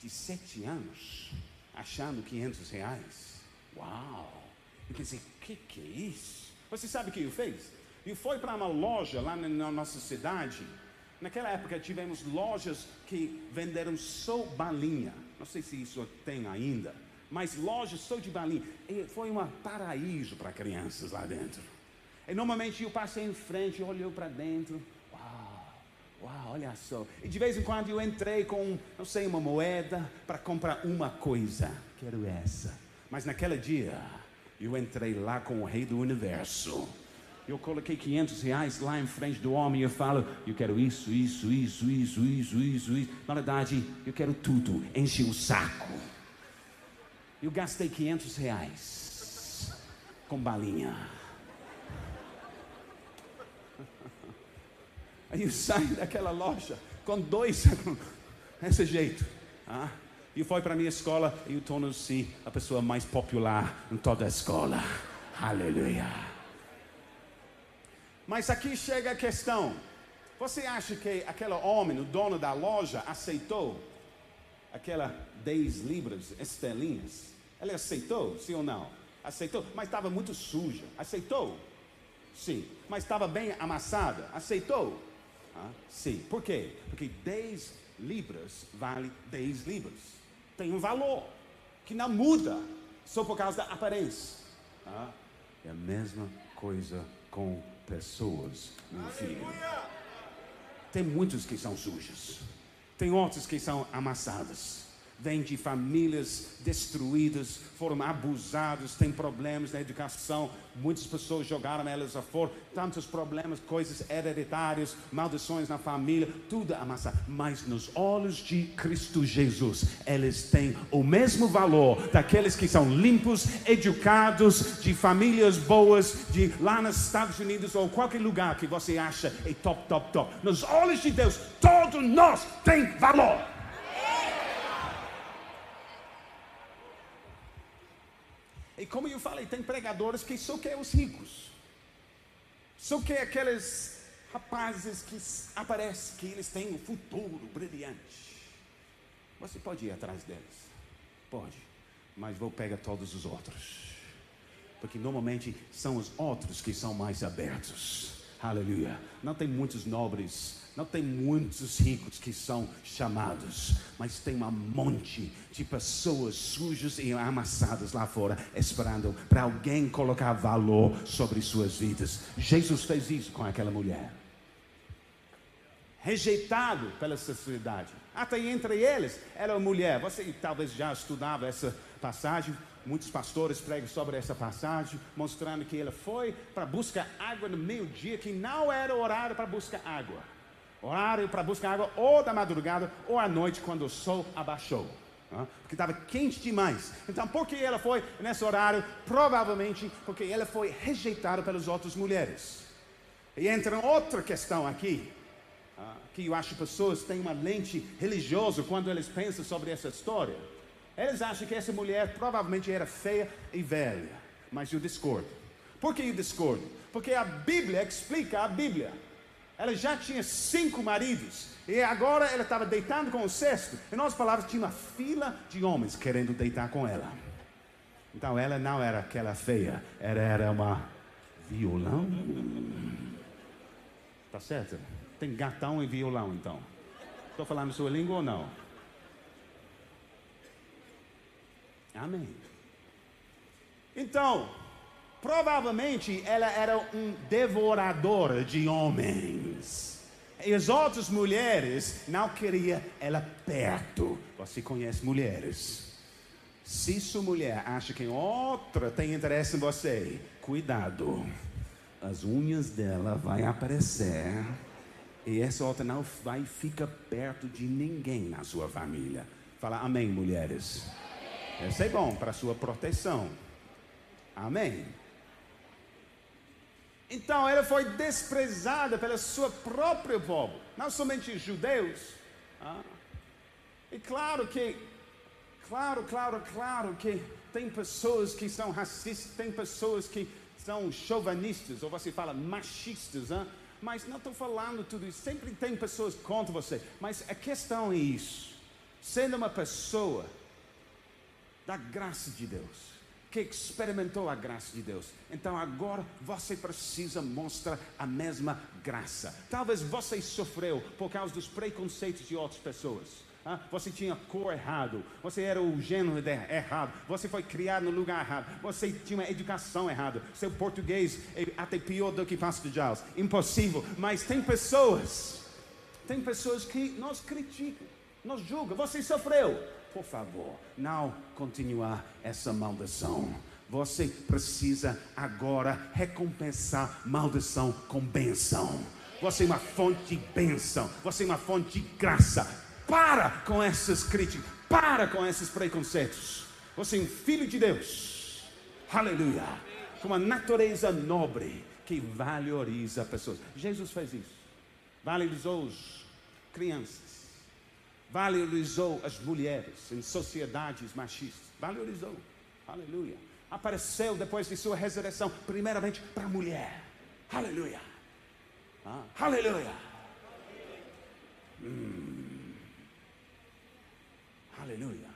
de 7 anos achando 500 reais. Uau! Eu pensei, o que, que é isso? Você sabe o que ele fez? Ele foi para uma loja lá na nossa cidade. Naquela época tivemos lojas que venderam só balinha. Não sei se isso tem ainda, mas lojas só de balinha. E foi um paraíso para crianças lá dentro. E normalmente eu passei em frente, olhou para dentro. Uau, uau, olha só. E de vez em quando eu entrei com, não sei, uma moeda para comprar uma coisa. Quero essa. Mas naquele dia, eu entrei lá com o rei do universo. Eu coloquei 500 reais lá em frente do homem e eu falo, eu quero isso, isso, isso, isso, isso, isso, isso. Na verdade, eu quero tudo, enche o saco. Eu gastei 500 reais com balinha. Aí eu saio daquela loja com dois, [LAUGHS] desse jeito. Ah, e foi para minha escola e eu torno-se a pessoa mais popular em toda a escola. Aleluia. Mas aqui chega a questão. Você acha que aquele homem, o dono da loja, aceitou aquela 10 libras estrelinhas? Ele aceitou, sim ou não? Aceitou, mas estava muito suja. Aceitou? Sim. Mas estava bem amassada. Aceitou? Ah, sim. Por quê? Porque 10 libras vale 10 libras. Tem um valor que não muda só por causa da aparência. Ah, é a mesma coisa com pessoas, meu filho. Tem muitos que são sujos. Tem outros que são amassados vêm de famílias destruídas, foram abusados, têm problemas na educação, muitas pessoas jogaram elas a fora, tantos problemas, coisas hereditárias, maldições na família, tudo amassado. Mas nos olhos de Cristo Jesus, eles têm o mesmo valor daqueles que são limpos, educados, de famílias boas, de lá nos Estados Unidos ou qualquer lugar que você acha é top, top, top. Nos olhos de Deus, todos nós tem valor. E como eu falei, tem pregadores que só querem os ricos. Só querem aqueles rapazes que aparecem que eles têm um futuro brilhante. Você pode ir atrás deles. Pode. Mas vou pegar todos os outros. Porque normalmente são os outros que são mais abertos. Aleluia. Não tem muitos nobres não tem muitos ricos que são chamados, mas tem um monte de pessoas sujas e amassadas lá fora, esperando para alguém colocar valor sobre suas vidas. Jesus fez isso com aquela mulher. Rejeitado pela sociedade. Até entre eles era uma mulher. Você talvez já estudava essa passagem. Muitos pastores pregam sobre essa passagem, mostrando que ela foi para buscar água no meio-dia, que não era horário para buscar água horário para buscar água ou da madrugada ou à noite quando o sol abaixou. Porque estava quente demais. Então, por que ela foi nesse horário? Provavelmente porque ela foi rejeitada pelas outras mulheres. E entra outra questão aqui, que eu acho que pessoas têm uma lente religiosa quando eles pensam sobre essa história. Eles acham que essa mulher provavelmente era feia e velha. Mas eu discordo. Por que eu discordo? Porque a Bíblia explica a Bíblia. Ela já tinha cinco maridos. E agora ela estava deitando com o sexto. Em nossas palavras, tinha uma fila de homens querendo deitar com ela. Então ela não era aquela feia, ela era uma violão. Tá certo? Tem gatão e violão então. Estou falando sua língua ou não? Amém. Então, Provavelmente ela era um devorador de homens. E as outras mulheres não queriam ela perto. Você conhece mulheres. Se sua mulher acha que outra tem interesse em você, cuidado. As unhas dela vai aparecer. E essa outra não vai ficar perto de ninguém na sua família. Fala amém, mulheres. Isso é bom para sua proteção. Amém. Então ela foi desprezada pelo seu próprio povo, não somente judeus. Ah. E claro que, claro, claro, claro que tem pessoas que são racistas, tem pessoas que são chauvinistas, ou você fala machistas, hein? mas não estou falando tudo isso. Sempre tem pessoas contra você, mas a questão é isso: sendo uma pessoa da graça de Deus, que experimentou a graça de Deus. Então agora você precisa mostrar a mesma graça. Talvez você sofreu por causa dos preconceitos de outras pessoas. Ah, você tinha cor errado, você era o gênero errado, você foi criado no lugar errado, você tinha uma educação errada, seu português é até pior do que Pastor Giles. Impossível, mas tem pessoas, tem pessoas que nos criticam, nos julgam. Você sofreu, por favor, não continuar essa maldição. Você precisa agora recompensar maldição com benção. Você é uma fonte de bênção. Você é uma fonte de graça. Para com essas críticas. Para com esses preconceitos. Você é um filho de Deus. Aleluia. Com uma natureza nobre que valoriza pessoas. Jesus fez isso. Valorizou as crianças. Valorizou as mulheres em sociedades machistas. Valorizou. Aleluia. Apareceu depois de sua ressurreição, primeiramente para a mulher. Aleluia. Ah, aleluia. Hum. Aleluia.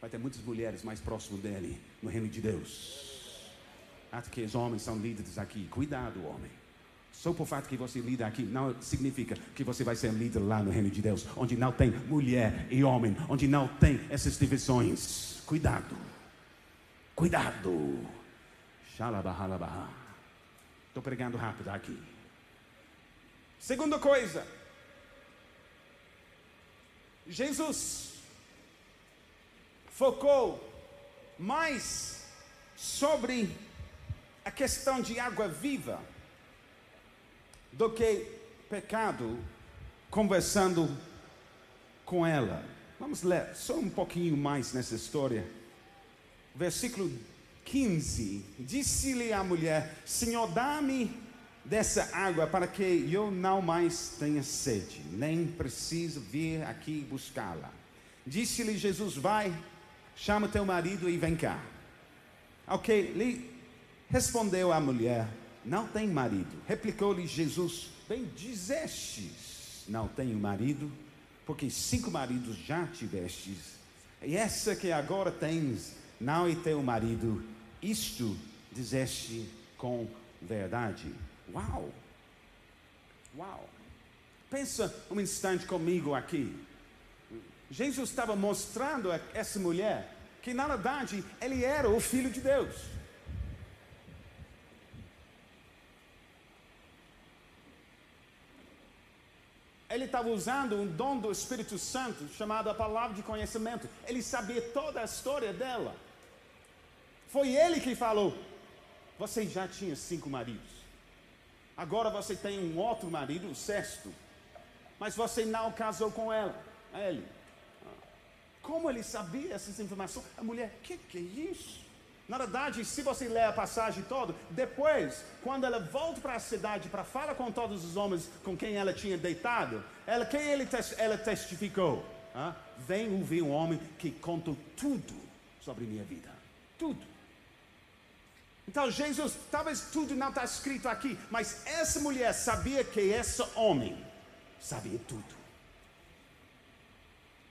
Vai ter muitas mulheres mais próximas dele no reino de Deus. Até que os homens são líderes aqui. Cuidado, homem. Só por fato que você lida aqui não significa que você vai ser líder lá no reino de Deus, onde não tem mulher e homem, onde não tem essas divisões. Cuidado. Cuidado. Estou pregando rápido aqui. Segunda coisa. Jesus focou mais sobre a questão de água viva do que pecado, conversando com ela. Vamos ler só um pouquinho mais nessa história. Versículo 15: Disse-lhe a mulher: Senhor, dá-me dessa água para que eu não mais tenha sede, nem preciso vir aqui buscá-la. Disse-lhe Jesus: Vai, chama teu marido e vem cá. Ok, lhe respondeu a mulher: Não tem marido. Replicou-lhe Jesus: Bem dizestes, não tenho marido, porque cinco maridos já tivestes, e essa que agora tens não é teu marido. Isto dizeste com verdade. Uau! Uau! Pensa um instante comigo aqui. Jesus estava mostrando a essa mulher que, na verdade, ele era o Filho de Deus. Ele estava usando um dom do Espírito Santo chamado a palavra de conhecimento. Ele sabia toda a história dela. Foi ele que falou: Você já tinha cinco maridos. Agora você tem um outro marido, o sexto. Mas você não casou com ela. Ele. Como ele sabia essas informações? A mulher, que, que é isso? Na verdade, se você ler a passagem toda, depois, quando ela volta para a cidade para falar com todos os homens com quem ela tinha deitado, ela, quem ele, ela testificou? Ah, Vem ouvir um homem que contou tudo sobre minha vida. Tudo. Então, Jesus, talvez tudo não está escrito aqui, mas essa mulher sabia que esse homem sabia tudo.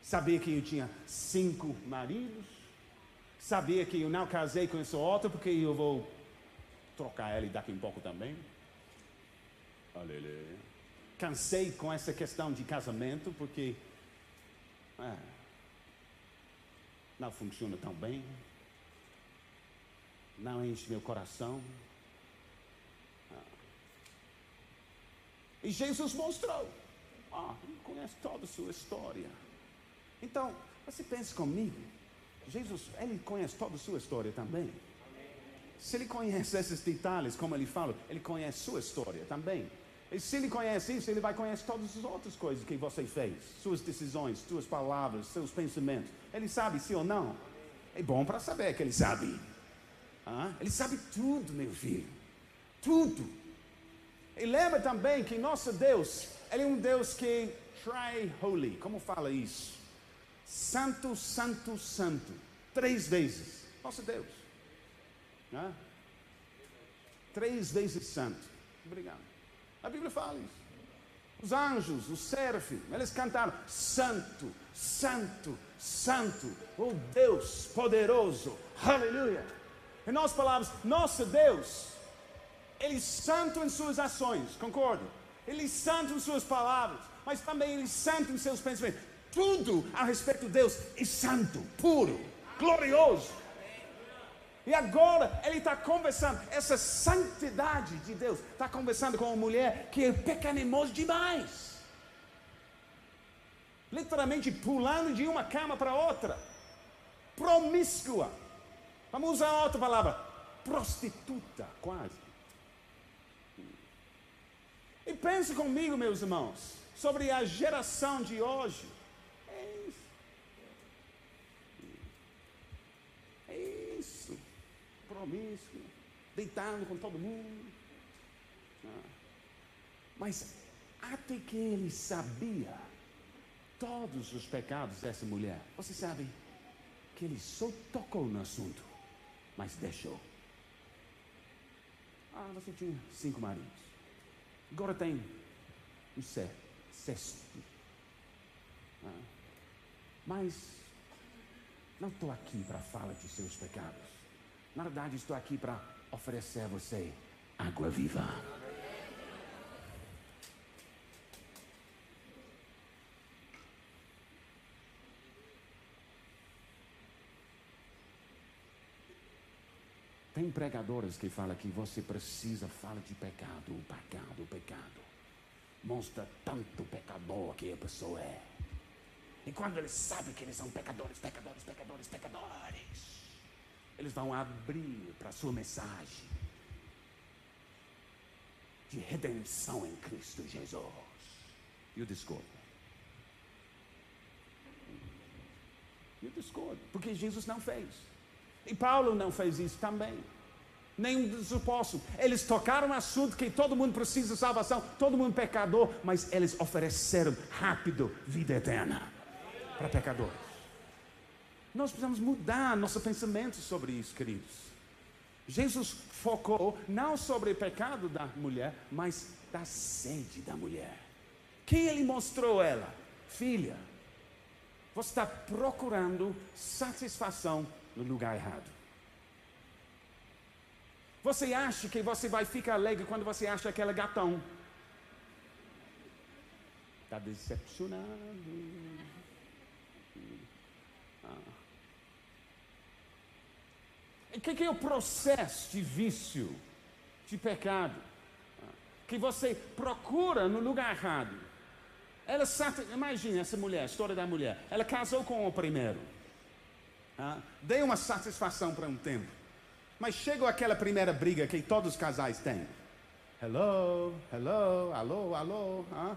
Sabia que eu tinha cinco maridos, sabia que eu não casei com esse outro porque eu vou trocar ele daqui a um pouco também. Aleluia. Cansei com essa questão de casamento porque é, não funciona tão bem não enche meu coração. Ah. E Jesus mostrou. Ah, ele conhece toda a sua história. Então, você pensa comigo. Jesus, ele conhece toda a sua história também. Se ele conhece esses detalhes, como ele fala, ele conhece sua história também. E se ele conhece isso, ele vai conhecer todas as outras coisas que você fez, suas decisões, suas palavras, seus pensamentos. Ele sabe sim ou não? É bom para saber que ele sabe. Ah, ele sabe tudo, meu filho. Tudo. E lembra também que nosso Deus, Ele é um Deus que try holy. Como fala isso? Santo, santo, santo. Três vezes. Nosso Deus. Ah? Três vezes santo. Obrigado. A Bíblia fala isso. Os anjos, os serafim, eles cantaram: Santo, Santo, Santo, o Deus poderoso. Aleluia. Em nossas palavras, nosso Deus, Ele é santo em suas ações, concordo? Ele é santo em suas palavras, mas também Ele é santo em seus pensamentos. Tudo a respeito de Deus é santo, puro, glorioso. E agora ele está conversando, essa santidade de Deus, está conversando com uma mulher que é pecaminosa demais. Literalmente pulando de uma cama para outra, promíscua Vamos usar outra palavra: prostituta, quase. E pense comigo, meus irmãos, sobre a geração de hoje. É isso. É isso. Promíscuo, deitando com todo mundo. Ah. Mas até que ele sabia todos os pecados dessa mulher, você sabe que ele só tocou no assunto, mas deixou. Ah, você tinha cinco maridos. Agora tem o sexto. Ah. Mas não estou aqui para falar de seus pecados. Na verdade, estou aqui para oferecer a você água viva. Tem pregadores que falam que você precisa falar de pecado, o pecado, o pecado. Mostra tanto pecador que a pessoa é. E quando eles sabem que eles são pecadores, pecadores, pecadores, pecadores, eles vão abrir para a sua mensagem de redenção em Cristo Jesus. E eu discordo. Eu discordo, porque Jesus não fez. E Paulo não fez isso também. Nenhum dos apóstolos. Eles tocaram um assunto que todo mundo precisa de salvação, todo mundo pecador, mas eles ofereceram rápido vida eterna para pecadores. Nós precisamos mudar nosso pensamento sobre isso, queridos. Jesus focou não sobre o pecado da mulher, mas da sede da mulher. Quem ele mostrou ela? Filha, você está procurando satisfação no lugar errado. Você acha que você vai ficar alegre quando você acha aquele gatão? Está decepcionado. O que, que é o processo de vício, de pecado? Ah. Que você procura no lugar errado. Ela imagine essa mulher, a história da mulher. Ela casou com o primeiro. Ah, deu uma satisfação para um tempo. Mas chegou aquela primeira briga que todos os casais têm. Hello, hello, alô, alô. Ah.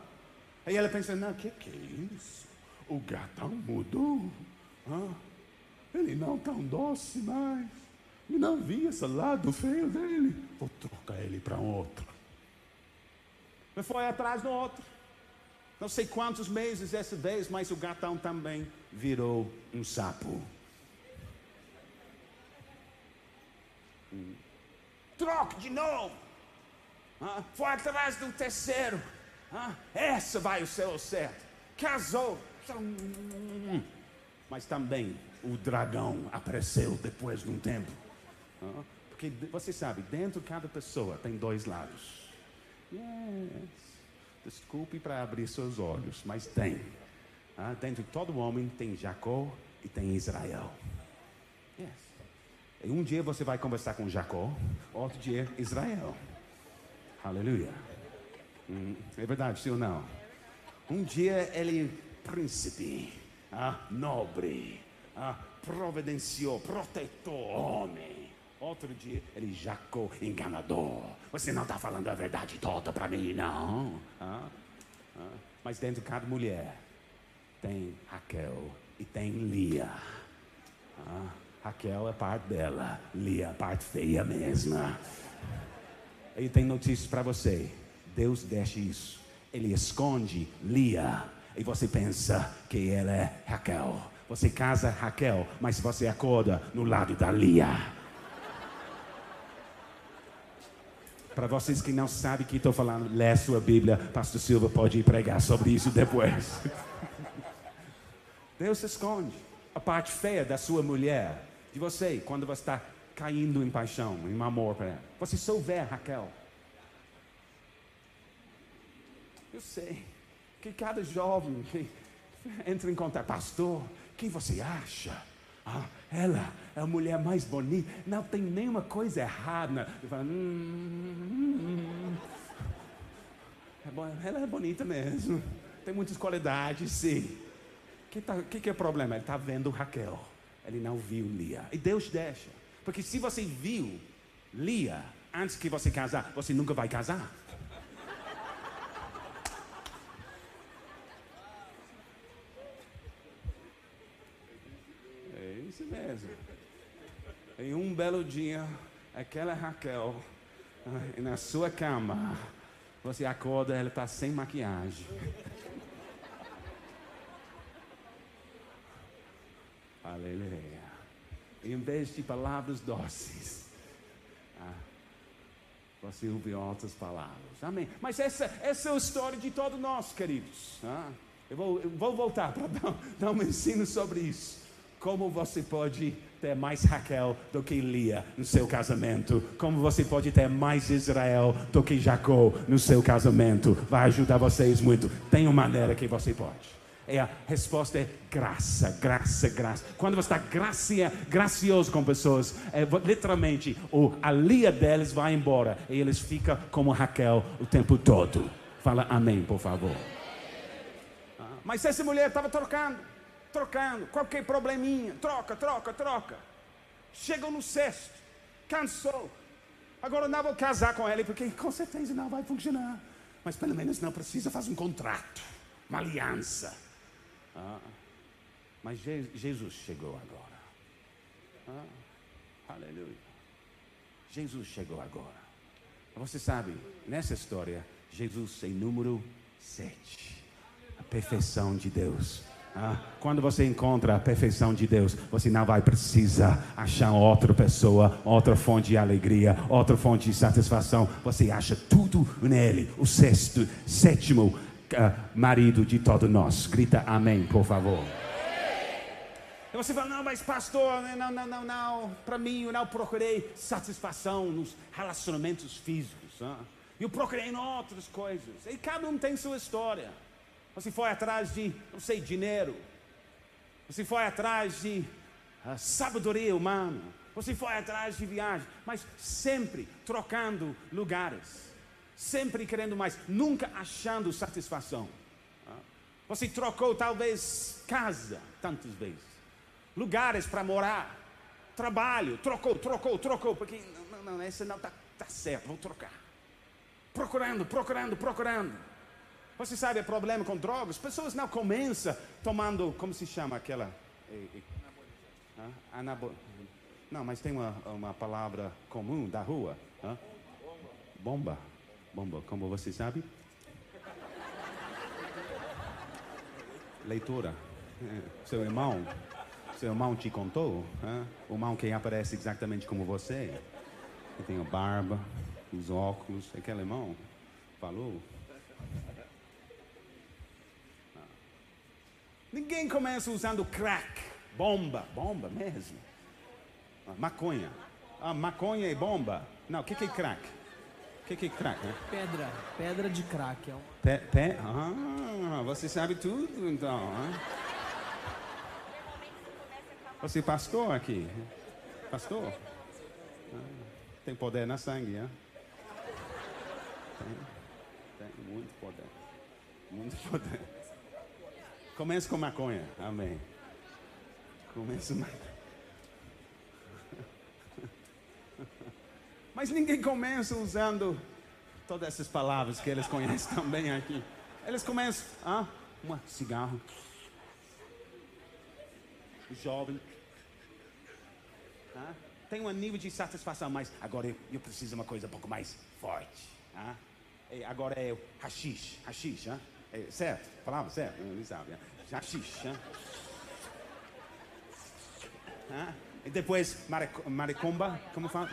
Aí ela pensa, não, o que, que é isso? O gatão mudou. Ah. Ele não tão doce mais. E não vi esse lado feio dele. Vou trocar ele para outro. E foi atrás do outro. Não sei quantos meses essa vez, mas o gatão também virou um sapo. Troque de novo. Ah, foi atrás do terceiro. Ah, essa vai o céu certo. Casou. Mas também o dragão apareceu depois de um tempo. Porque você sabe, dentro de cada pessoa tem dois lados. Yes. Desculpe para abrir seus olhos, mas tem. Ah, dentro de todo homem tem Jacó e tem Israel. Yes. E um dia você vai conversar com Jacó, outro dia Israel. Aleluia. Hum, é verdade, sim ou não? Um dia ele príncipe, ah, nobre, ah, providenciou, protetor, homem. Outro dia ele Jacó enganador. Você não está falando a verdade toda para mim, não. Ah, ah. Mas dentro de cada mulher tem Raquel e tem Lia. Ah. Raquel é parte dela, Lia é parte feia mesma. Aí tem notícias para você. Deus deixa isso. Ele esconde Lia. E você pensa que ela é Raquel. Você casa Raquel, mas você acorda no lado da Lia. Para vocês que não sabem o que estou falando, lê sua Bíblia. Pastor Silva pode pregar sobre isso depois. [LAUGHS] Deus esconde a parte feia da sua mulher de você quando você está caindo em paixão, em amor para ela. Você souber, Raquel. Eu sei que cada jovem que [LAUGHS] entra em contato, pastor, quem você acha? Ah, ela é a mulher mais bonita, não tem nenhuma coisa errada. Hum, hum, hum. É ela é bonita mesmo, tem muitas qualidades, sim. O que, tá, que, que é o problema? Ele está vendo Raquel. Ele não viu Lia. E Deus deixa. Porque se você viu Lia antes que você casar, você nunca vai casar. É isso Em um belo dia, aquela Raquel, ah, na sua cama, você acorda, ela está sem maquiagem. Aleluia. Em vez de palavras doces, ah, você ouve outras palavras. Amém. Mas essa, essa é a história de todos nós, queridos. Ah, eu, vou, eu vou voltar para dar, [LAUGHS] dar um ensino sobre isso. Como você pode ter mais Raquel do que Lia no seu casamento? Como você pode ter mais Israel do que Jacó no seu casamento? Vai ajudar vocês muito. Tem uma maneira que você pode. É a resposta é graça, graça, graça. Quando você está gracia, gracioso com pessoas, é, literalmente o, a lia deles vai embora e eles ficam como Raquel o tempo todo. Fala amém, por favor. Ah, mas essa mulher estava trocando, trocando, qualquer probleminha, troca, troca, troca. Chegou no sexto, cansou. Agora não vou casar com ela, porque com certeza não vai funcionar. Mas pelo menos não precisa fazer um contrato, uma aliança. Ah, mas Jesus chegou agora. Ah, aleluia. Jesus chegou agora. Você sabe, nessa história, Jesus é número sete. A perfeição de Deus. Ah, quando você encontra a perfeição de Deus, você não vai precisar achar outra pessoa, outra fonte de alegria, outra fonte de satisfação. Você acha tudo nele. O sexto, sétimo uh, marido de todos nós. Grita amém, por favor. E você fala, não, mas pastor, né, não, não, não, não. Para mim, eu não procurei satisfação nos relacionamentos físicos. Hein? Eu procurei em outras coisas. E cada um tem sua história. Você foi atrás de, não sei, dinheiro. Você foi atrás de uh, sabedoria humana. Você foi atrás de viagem. Mas sempre trocando lugares sempre querendo mais, nunca achando satisfação. Você trocou talvez casa tantas vezes, lugares para morar, trabalho, trocou, trocou, trocou, porque não, não, não esse não está tá certo, vou trocar. Procurando, procurando, procurando. Você sabe o problema com drogas? Pessoas não começam tomando, como se chama aquela? Anabol... Não, mas tem uma, uma palavra comum da rua. Bomba bomba, como você sabe? Leitura. É, seu irmão, seu irmão te contou? Hein? O irmão que aparece exatamente como você, que tem a barba, os óculos, aquele irmão falou. Ninguém começa usando crack, bomba, bomba mesmo. Ah, maconha. Ah, maconha e bomba. Não, o que, que é crack? que, que é crack? Né? Pedra. Pedra de crack. É um... Pe, pe, ah, você sabe tudo então. Hein? Você é pastor aqui? Pastor? Ah, tem poder na sangue, hein? Tem, tem muito poder. Muito poder. Comece com maconha. Amém. Comece maconha. Mas ninguém começa usando todas essas palavras que eles conhecem também aqui. Eles começam, ah, um cigarro. Jovem. Ah, tem um nível de satisfação, mas agora eu, eu preciso de uma coisa um pouco mais forte. Ah, agora é o hashish, hashish, ah, é, certo? Palavra certo? Não sabe. Ah? Hashish. Ah. Ah, e depois maricomba, como fala?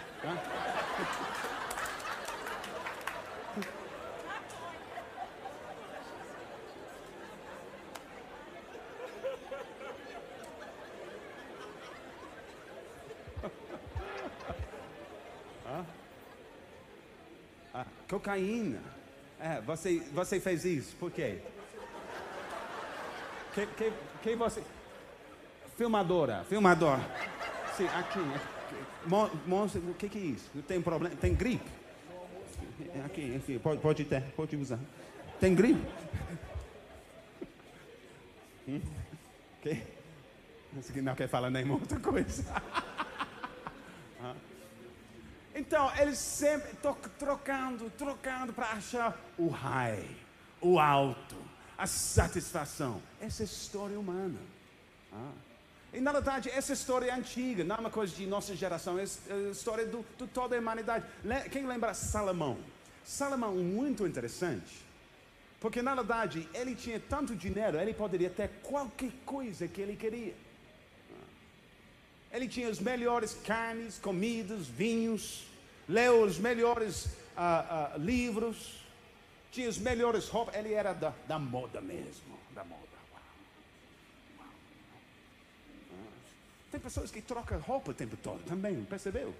Ah, cocaína. É, você, você fez isso, por quê? Que, que, que você. Filmadora, filmadora. Sim, aqui. aqui. Mostra, o que, que é isso? Tem problema? Tem gripe? Aqui, aqui, pode, pode ter, pode usar. Tem gripe? Hum? Que? Não quer falar nem outra coisa. ah, Então, eles sempre to- trocando, trocando para achar o high, o alto, a satisfação. Essa é história humana. Ah. E na verdade, essa história é antiga, não é uma coisa de nossa geração, é a história do, de toda a humanidade. Quem lembra Salomão? Salomão, muito interessante, porque na verdade ele tinha tanto dinheiro, ele poderia ter qualquer coisa que ele queria. Ele tinha os melhores carnes, comidas, vinhos, leu os melhores ah, ah, livros, tinha as melhores roupas, ele era da, da moda mesmo, da moda. Tem pessoas que trocam roupa o tempo todo também, percebeu?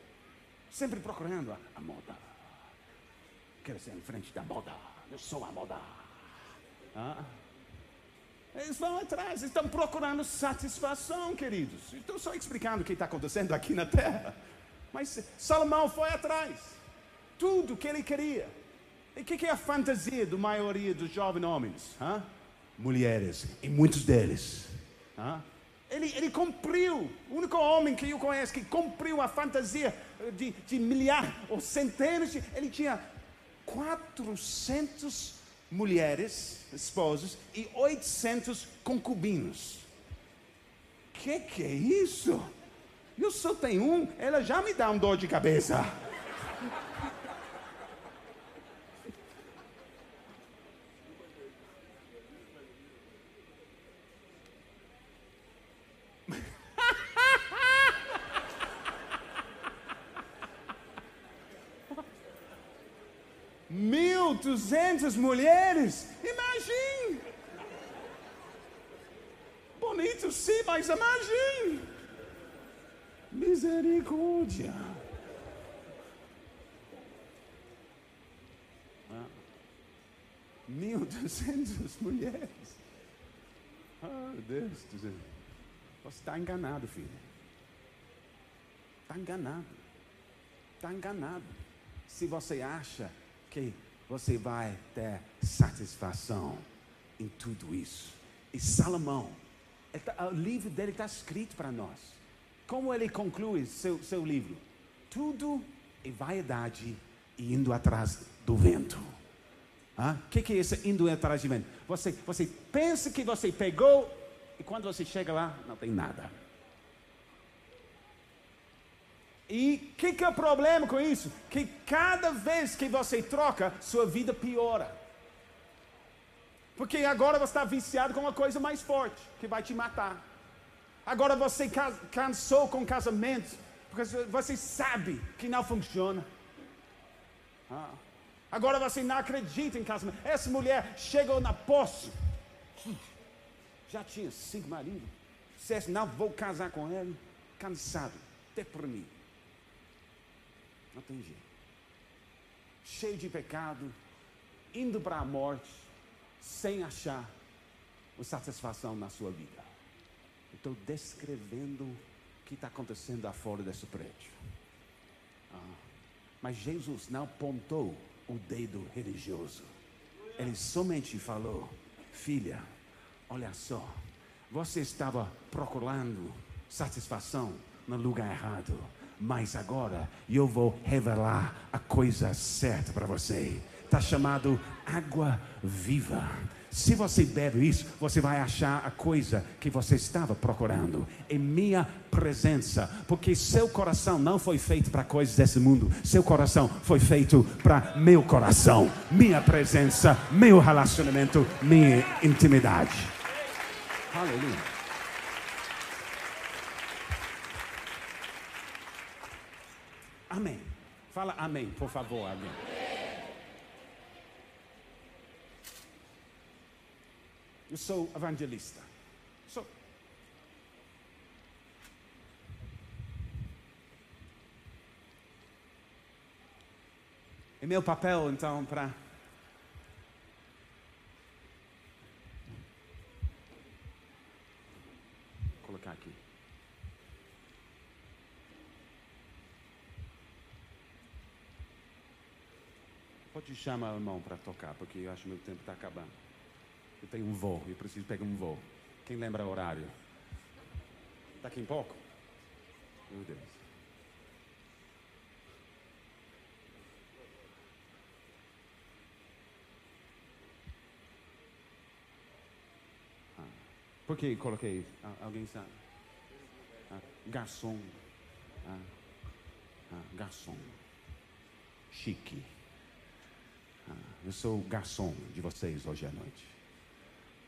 Sempre procurando a, a moda. Quero ser em frente da moda, eu sou a moda. Ah. Eles vão atrás, estão procurando satisfação, queridos. Estou só explicando o que está acontecendo aqui na terra. Mas Salomão foi atrás. Tudo que ele queria. E o que, que é a fantasia da maioria dos jovens homens? Hã? Mulheres, e muitos deles. Hã? Ele, ele cumpriu, o único homem que eu conheço que cumpriu a fantasia de, de milhares ou centenas de. Ele tinha 400 mulheres, esposas, e 800 concubinos. Que que é isso? Eu só tenho um, ela já me dá um dor de cabeça. [LAUGHS] Mil duzentas mulheres, imagine. Bonito sim, mas imagine. Misericórdia. Ah. Mil duzentas mulheres. Ah, Deus do céu. Você está enganado, filho. Está enganado. Está enganado. Se você acha que você vai ter satisfação em tudo isso. E Salomão, tá- o livro dele está escrito para nós. Como ele conclui seu, seu livro? Tudo é vaidade e indo atrás do vento. O que, que é esse indo atrás do vento? Você, você pensa que você pegou e quando você chega lá, não tem nada. E o que, que é o problema com isso? Que cada vez que você troca, sua vida piora. Porque agora você está viciado com uma coisa mais forte, que vai te matar. Agora você cansou com casamento, porque você sabe que não funciona. Ah. Agora você não acredita em casamento. Essa mulher chegou na posse, já tinha cinco maridos. Dissesse, não vou casar com ele, cansado, deprimido. Não tem jeito. Cheio de pecado, indo para a morte, sem achar satisfação na sua vida. Estou descrevendo o que está acontecendo fora desse prédio. Ah, mas Jesus não apontou o dedo religioso. Ele somente falou: Filha, olha só, você estava procurando satisfação no lugar errado. Mas agora eu vou revelar a coisa certa para você. Está chamado água viva. Se você bebe isso, você vai achar a coisa que você estava procurando. Em minha presença. Porque seu coração não foi feito para coisas desse mundo. Seu coração foi feito para meu coração. Minha presença, meu relacionamento, minha intimidade. Aleluia. Amém. Fala amém, por favor, amém. Eu sou evangelista. Sou. É meu papel, então, para. colocar aqui. Pode chamar o irmão para tocar, porque eu acho que meu tempo está acabando. Eu tenho um voo, eu preciso pegar um voo. Quem lembra o horário? Daqui em pouco? Meu Deus. Ah, por que coloquei? Ah, alguém sabe? Ah, garçom. Ah, ah garçom. Chique. Ah, eu sou o garçom de vocês hoje à noite.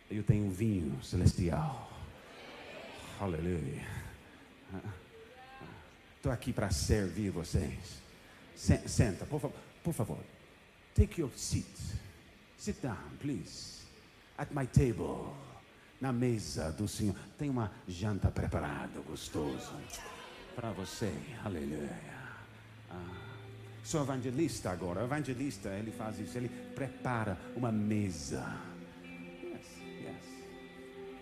Eu tenho vinho celestial. Aleluia. Estou aqui para servir vocês. Se- Senta, por favor. Por favor. Take your seat. Sit down, please. At my table. Na mesa do Senhor. Tem uma janta preparada, gostoso. Para você. Aleluia. Ah, sou evangelista agora. O evangelista, ele faz isso. Ele prepara uma mesa.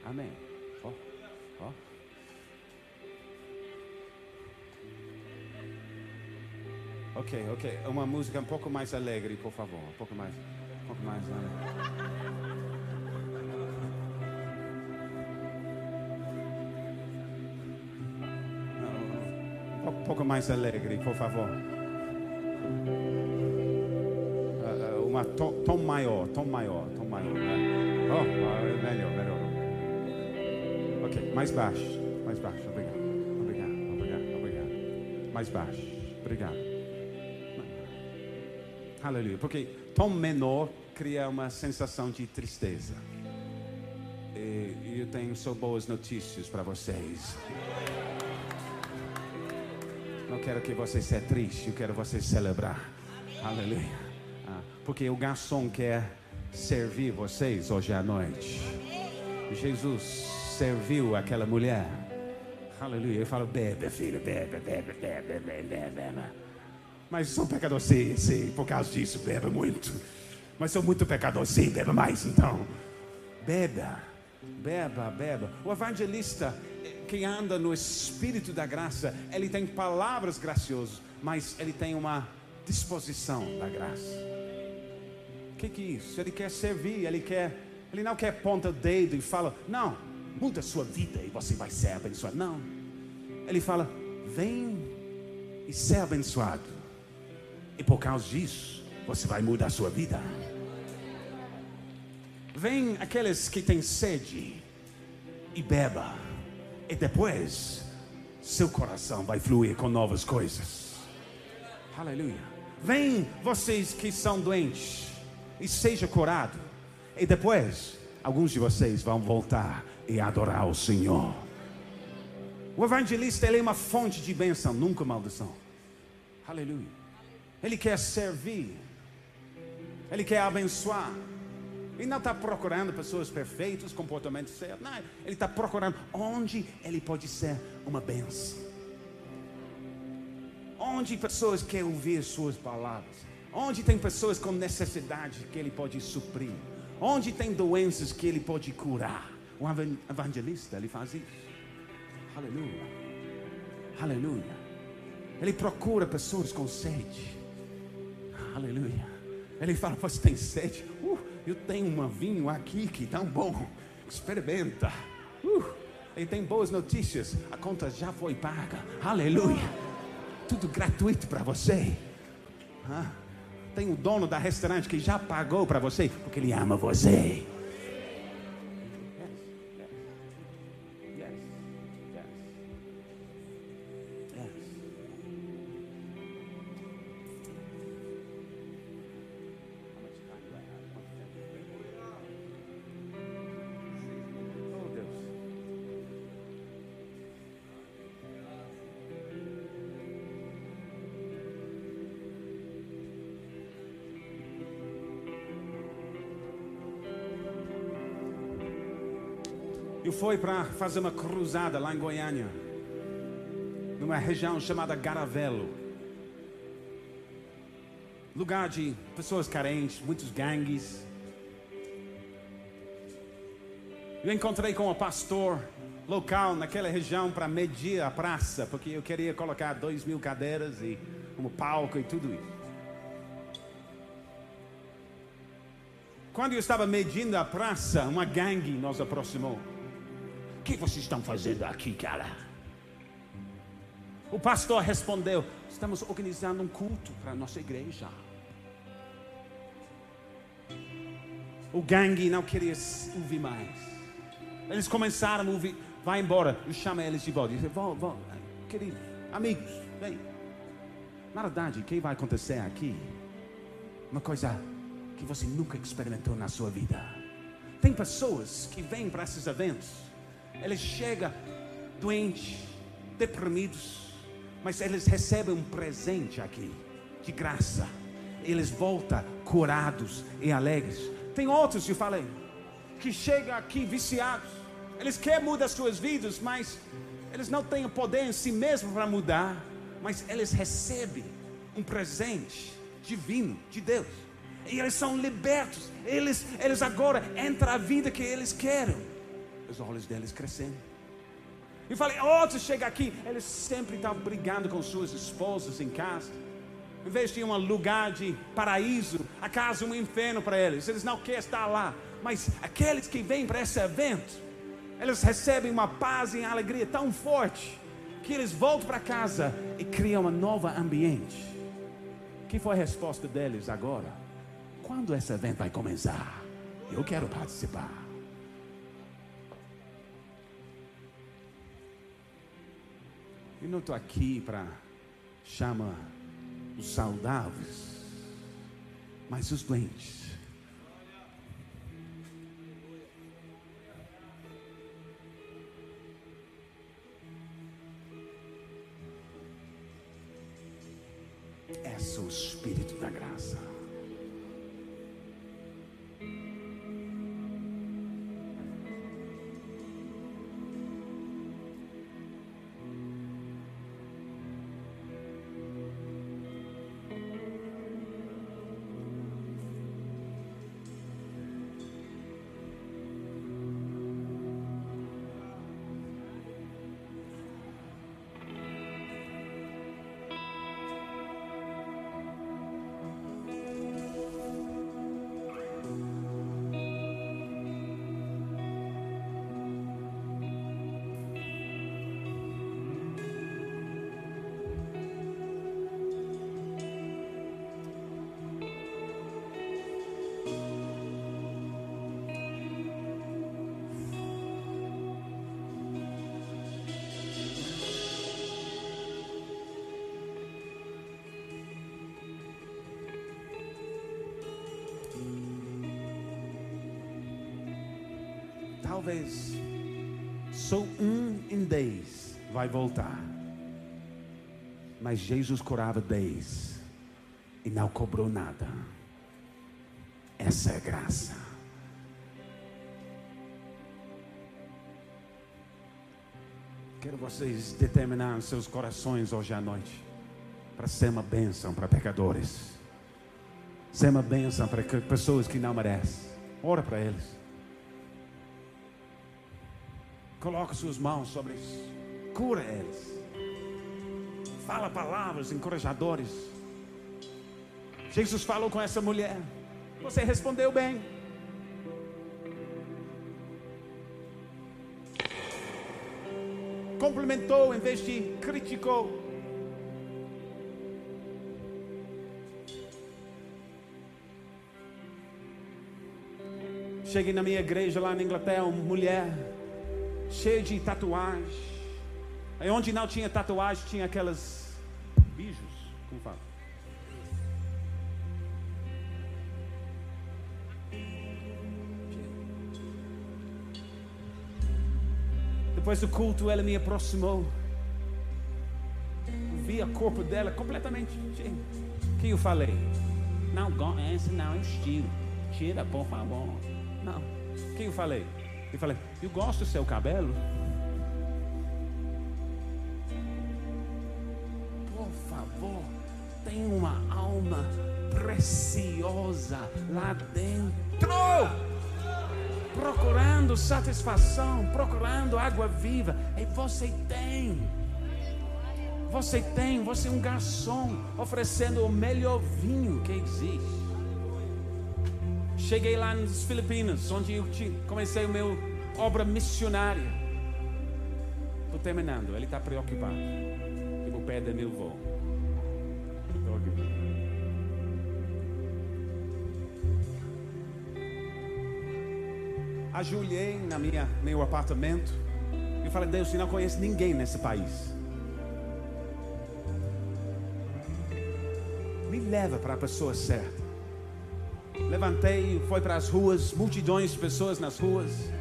Amém. Ó, ó. Ok, ok. Uma música um pouco mais alegre, por favor. Um pouco mais. Um pouco mais alegre. Não, Um pouco, mais alegre, por favor. Ah, uma tom, tom maior, tom maior, tom maior. né? Oh, melhor, melhor. Mais baixo, mais baixo. Obrigado, obrigado, obrigado, obrigado. Mais baixo, obrigado. Aleluia. Porque tom menor cria uma sensação de tristeza. E eu tenho só boas notícias para vocês. Não quero que você seja triste, eu quero você celebrar. Aleluia. Ah, porque o garçom quer servir vocês hoje à noite. Jesus serviu aquela mulher. Aleluia. Eu falo, bebe, filho, bebe, bebe, bebe, bebe, bebe. Mas sou pecador, sim, sim. Por causa disso, beba muito. Mas sou muito pecador, sim, beba mais então. Beba, beba, beba. O evangelista eh, que anda no espírito da graça, ele tem palavras graciosas, mas ele tem uma disposição da graça. O que, que é isso? Ele quer servir, ele quer, ele não quer ponta o dedo e fala, não, muda a sua vida e você vai ser abençoado. Não. Ele fala, vem e ser abençoado. E por causa disso, você vai mudar a sua vida. Vem aqueles que têm sede e beba. E depois, seu coração vai fluir com novas coisas. Aleluia. Vem vocês que são doentes e seja curado. E depois, alguns de vocês vão voltar e adorar o Senhor. O evangelista ele é uma fonte de bênção, nunca maldição. Aleluia. Ele quer servir. Ele quer abençoar. Ele não está procurando pessoas perfeitas, comportamentos certos. Não, ele está procurando onde ele pode ser uma bênção. Onde pessoas querem ouvir suas palavras. Onde tem pessoas com necessidade que ele pode suprir. Onde tem doenças que ele pode curar. Evan- evangelista, ele faz isso. Aleluia. Aleluia. Ele procura pessoas com sede. Aleluia. Ele fala: Você tem sede? Uh, eu tenho um vinho aqui que tão bom. Experimenta. Uh, ele tem boas notícias. A conta já foi paga. Aleluia. Tudo gratuito para você. Ah, tem o dono da restaurante que já pagou para você, porque ele ama você. Fui para fazer uma cruzada lá em Goiânia, numa região chamada Garavelo. Lugar de pessoas carentes, muitos gangues. Eu encontrei com o pastor local naquela região para medir a praça, porque eu queria colocar dois mil cadeiras e um palco e tudo isso. Quando eu estava medindo a praça, uma gangue nos aproximou. Que vocês estão fazendo aqui, cara? O pastor respondeu: Estamos organizando um culto para a nossa igreja. O gangue não queria ouvir mais. Eles começaram a ouvir, vai embora. Eu chamo eles de volta. Diz, vão, vão, queridos, amigos, vem. Na verdade, o que vai acontecer aqui? Uma coisa que você nunca experimentou na sua vida. Tem pessoas que vêm para esses eventos, eles chegam doentes, deprimidos, mas eles recebem um presente aqui, de graça. Eles voltam curados e alegres. Tem outros, eu falei, que chegam aqui viciados. Eles querem mudar suas vidas, mas eles não têm o poder em si mesmos para mudar. Mas eles recebem um presente divino de Deus. E eles são libertos. Eles, eles agora entram a vida que eles querem. Os olhos deles crescendo. E falei, outros chegam aqui, eles sempre estão brigando com suas esposas em casa. Em vez de um lugar de paraíso, a casa um inferno para eles. Eles não querem estar lá. Mas aqueles que vêm para esse evento, eles recebem uma paz e alegria tão forte que eles voltam para casa e criam um novo ambiente. Que foi a resposta deles agora? Quando esse evento vai começar? Eu quero participar. Eu não estou aqui para chamar os saudáveis, mas os doentes. É o Espírito da graça. Talvez só um em dez vai voltar. Mas Jesus curava dez e não cobrou nada. Essa é graça. Quero vocês determinar seus corações hoje à noite para ser uma bênção para pecadores, ser uma bênção para pessoas que não merecem. Ora para eles. Coloca suas mãos sobre eles. Cura eles. Fala palavras encorajadoras. Jesus falou com essa mulher. Você respondeu bem. Complementou em vez de criticou. Cheguei na minha igreja lá na Inglaterra, uma mulher cheio de tatuagem. Aí onde não tinha tatuagem, tinha aquelas bijos, como fala? Depois do culto, ela me aproximou. Vi o corpo dela completamente que eu falei? Não, esse não é estilo. Tira, por favor. Não. Que eu falei? E falei: Eu gosto do seu cabelo. Por favor, tem uma alma preciosa lá dentro. Procurando satisfação, procurando água viva. E você tem. Você tem, você é um garçom oferecendo o melhor vinho que existe. Cheguei lá nas Filipinas, onde eu comecei a minha obra missionária. Estou terminando, ele está preocupado. Eu vou perder meu voo. ajoelhei na minha meu apartamento e falei: Deus, eu não conheço ninguém nesse país. Me leva para a pessoa certa. Levantei, foi para as ruas, multidões de pessoas nas ruas.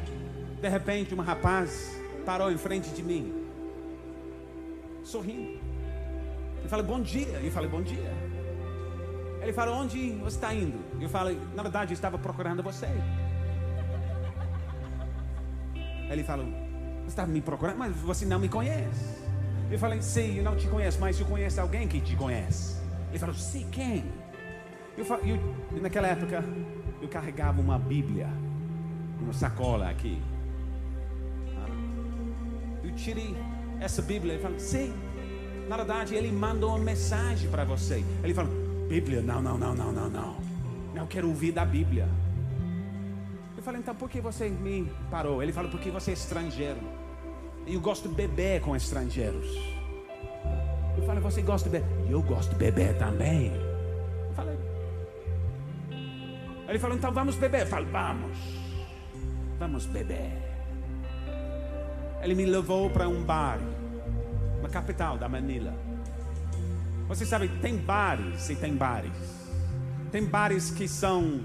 De repente, um rapaz parou em frente de mim, sorrindo. Eu falei, bom dia. Eu falei, bom dia. Ele falou, onde você está indo? Eu falei, na verdade, eu estava procurando você. Ele falou, você está me procurando, mas você não me conhece. Eu falei, sim, eu não te conheço, mas eu conheço alguém que te conhece. Ele falou, sim, quem? Eu, eu, naquela época, eu carregava uma Bíblia, uma sacola aqui. Eu tirei essa Bíblia e falei, sim. Na verdade, ele mandou uma mensagem para você. Ele falou, Bíblia, não, não, não, não, não, não. Não quero ouvir da Bíblia. Eu falei, então por que você me parou? Ele falou, porque você é estrangeiro. E eu gosto de beber com estrangeiros. Eu falei, você gosta de beber? Eu gosto de beber também. Ele falou, então vamos beber. Eu falei, vamos. Vamos beber. Ele me levou para um bar na capital da Manila. Você sabe, tem bares e tem bares. Tem bares que são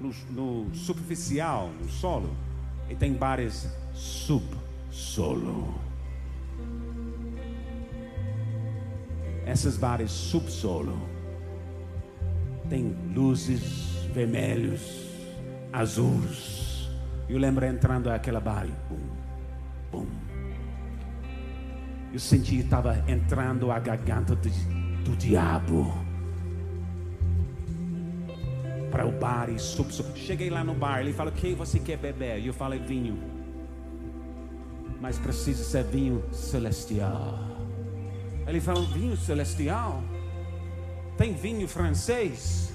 no, no superficial, no solo, e tem bares subsolo. Essas bares subsolo tem luzes vermelhos, azuis. Eu lembro entrando aquela bar, bum, bum. Eu senti que estava entrando a garganta do, do diabo para o bar e subsolo. Cheguei lá no bar, ele falou: O que você quer beber? E eu falei: Vinho. Mas precisa ser vinho celestial. Ele falou: Vinho celestial? Tem vinho francês?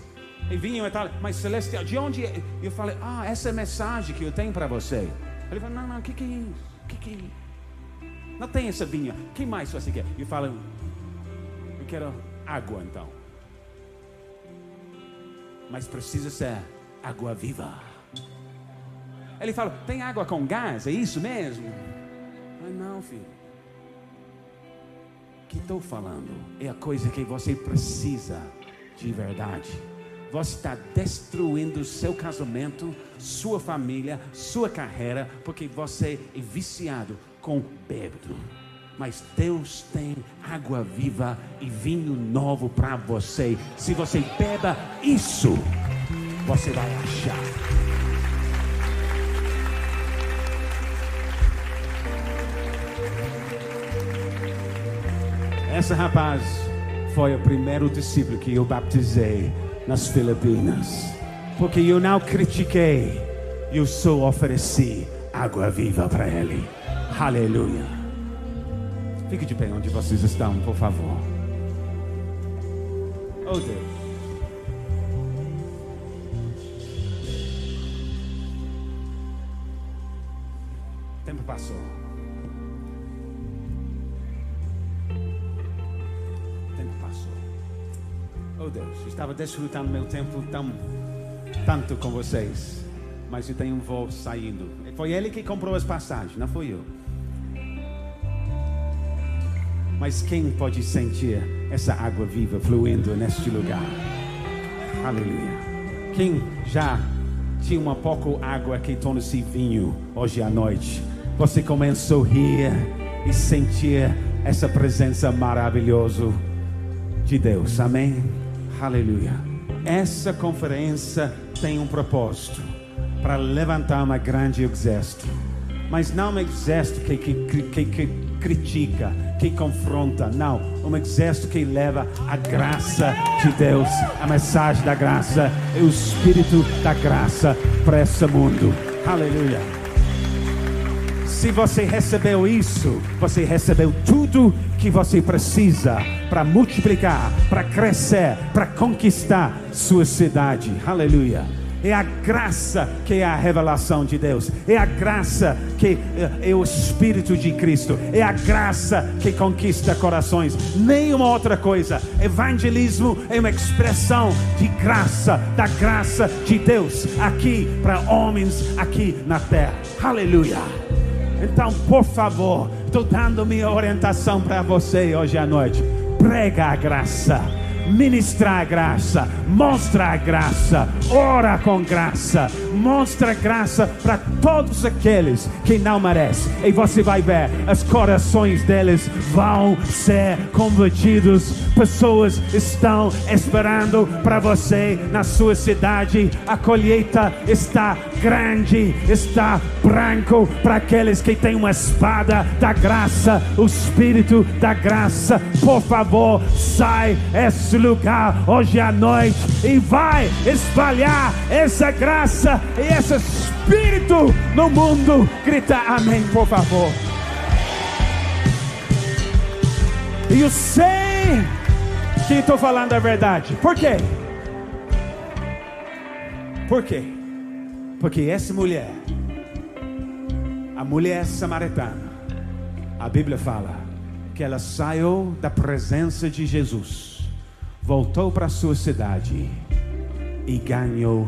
E vinho italiano, mas celestial. De onde é? Eu falei: Ah, essa é a mensagem que eu tenho para você. Ele falou: Não, não, o que, que é isso? O que, que é isso? Não tem essa vinha. O que mais você quer? Eu falo: Eu quero água então mas precisa ser água viva. Ele fala: tem água com gás? É isso mesmo? Mas não, filho. O que estou falando é a coisa que você precisa de verdade. Você está destruindo seu casamento, sua família, sua carreira, porque você é viciado com bêbado mas Deus tem água viva e vinho novo para você. Se você beba isso, você vai achar. Essa rapaz foi o primeiro discípulo que eu baptizei nas Filipinas. Porque eu não critiquei, eu só ofereci água viva para ele. Aleluia. Fique de pé onde vocês estão, por favor. Oh Deus. O tempo passou. Oh Deus, estava desfrutando meu tempo tão tanto com vocês. Mas eu tenho um voo saindo. Foi ele que comprou as passagens, não fui eu. Mas quem pode sentir essa água viva fluindo neste lugar? Aleluia. Quem já tinha uma pouco água que torna-se vinho hoje à noite? Você começou a rir e sentir essa presença maravilhosa de Deus. Amém? Aleluia. Essa conferência tem um propósito para levantar uma grande exército. Mas não um exército que, que, que, que critica, que confronta, não. Um exército que leva a graça de Deus, a mensagem da graça, e o espírito da graça para esse mundo. Aleluia. Se você recebeu isso, você recebeu tudo que você precisa para multiplicar, para crescer, para conquistar sua cidade. Aleluia. É a graça que é a revelação de Deus. É a graça que é, é o Espírito de Cristo. É a graça que conquista corações. Nenhuma outra coisa. Evangelismo é uma expressão de graça, da graça de Deus aqui para homens aqui na terra. Aleluia. Então, por favor, estou dando minha orientação para você hoje à noite. Prega a graça ministrar a graça, mostra a graça, ora com graça, mostra graça para todos aqueles que não merecem. E você vai ver, os corações deles vão ser convertidos. Pessoas estão esperando para você na sua cidade. A colheita está grande, está branco para aqueles que têm uma espada da graça, o espírito da graça. Por favor, sai esse lugar hoje à noite e vai espalhar essa graça e esse espírito no mundo. Grita amém, por favor. E eu sei que estou falando a verdade. Por quê? Por quê? Porque essa mulher, a mulher samaritana, a Bíblia fala que ela saiu da presença de Jesus, voltou para sua cidade e ganhou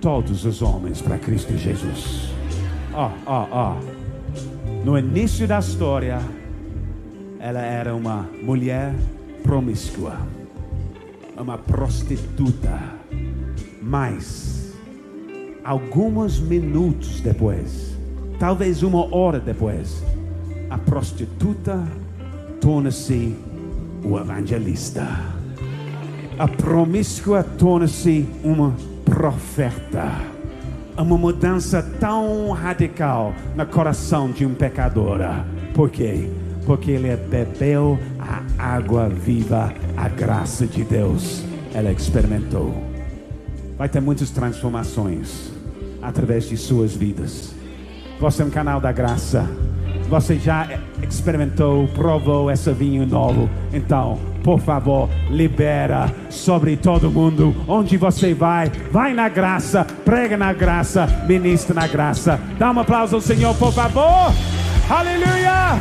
todos os homens para Cristo Jesus. Ó, ó, ó. No início da história, ela era uma mulher promíscua, uma prostituta. Mas, alguns minutos depois, talvez uma hora depois, a prostituta torna-se o evangelista. A promíscua torna-se uma profeta. Uma mudança tão radical no coração de um pecador. Por quê? Porque ele bebeu a água viva, a graça de Deus. Ela experimentou. Vai ter muitas transformações através de suas vidas. Você é um canal da graça. Você já experimentou, provou esse vinho novo. Então, por favor, libera sobre todo mundo. Onde você vai, vai na graça, prega na graça, ministra na graça. Dá um aplauso ao Senhor, por favor. Aleluia!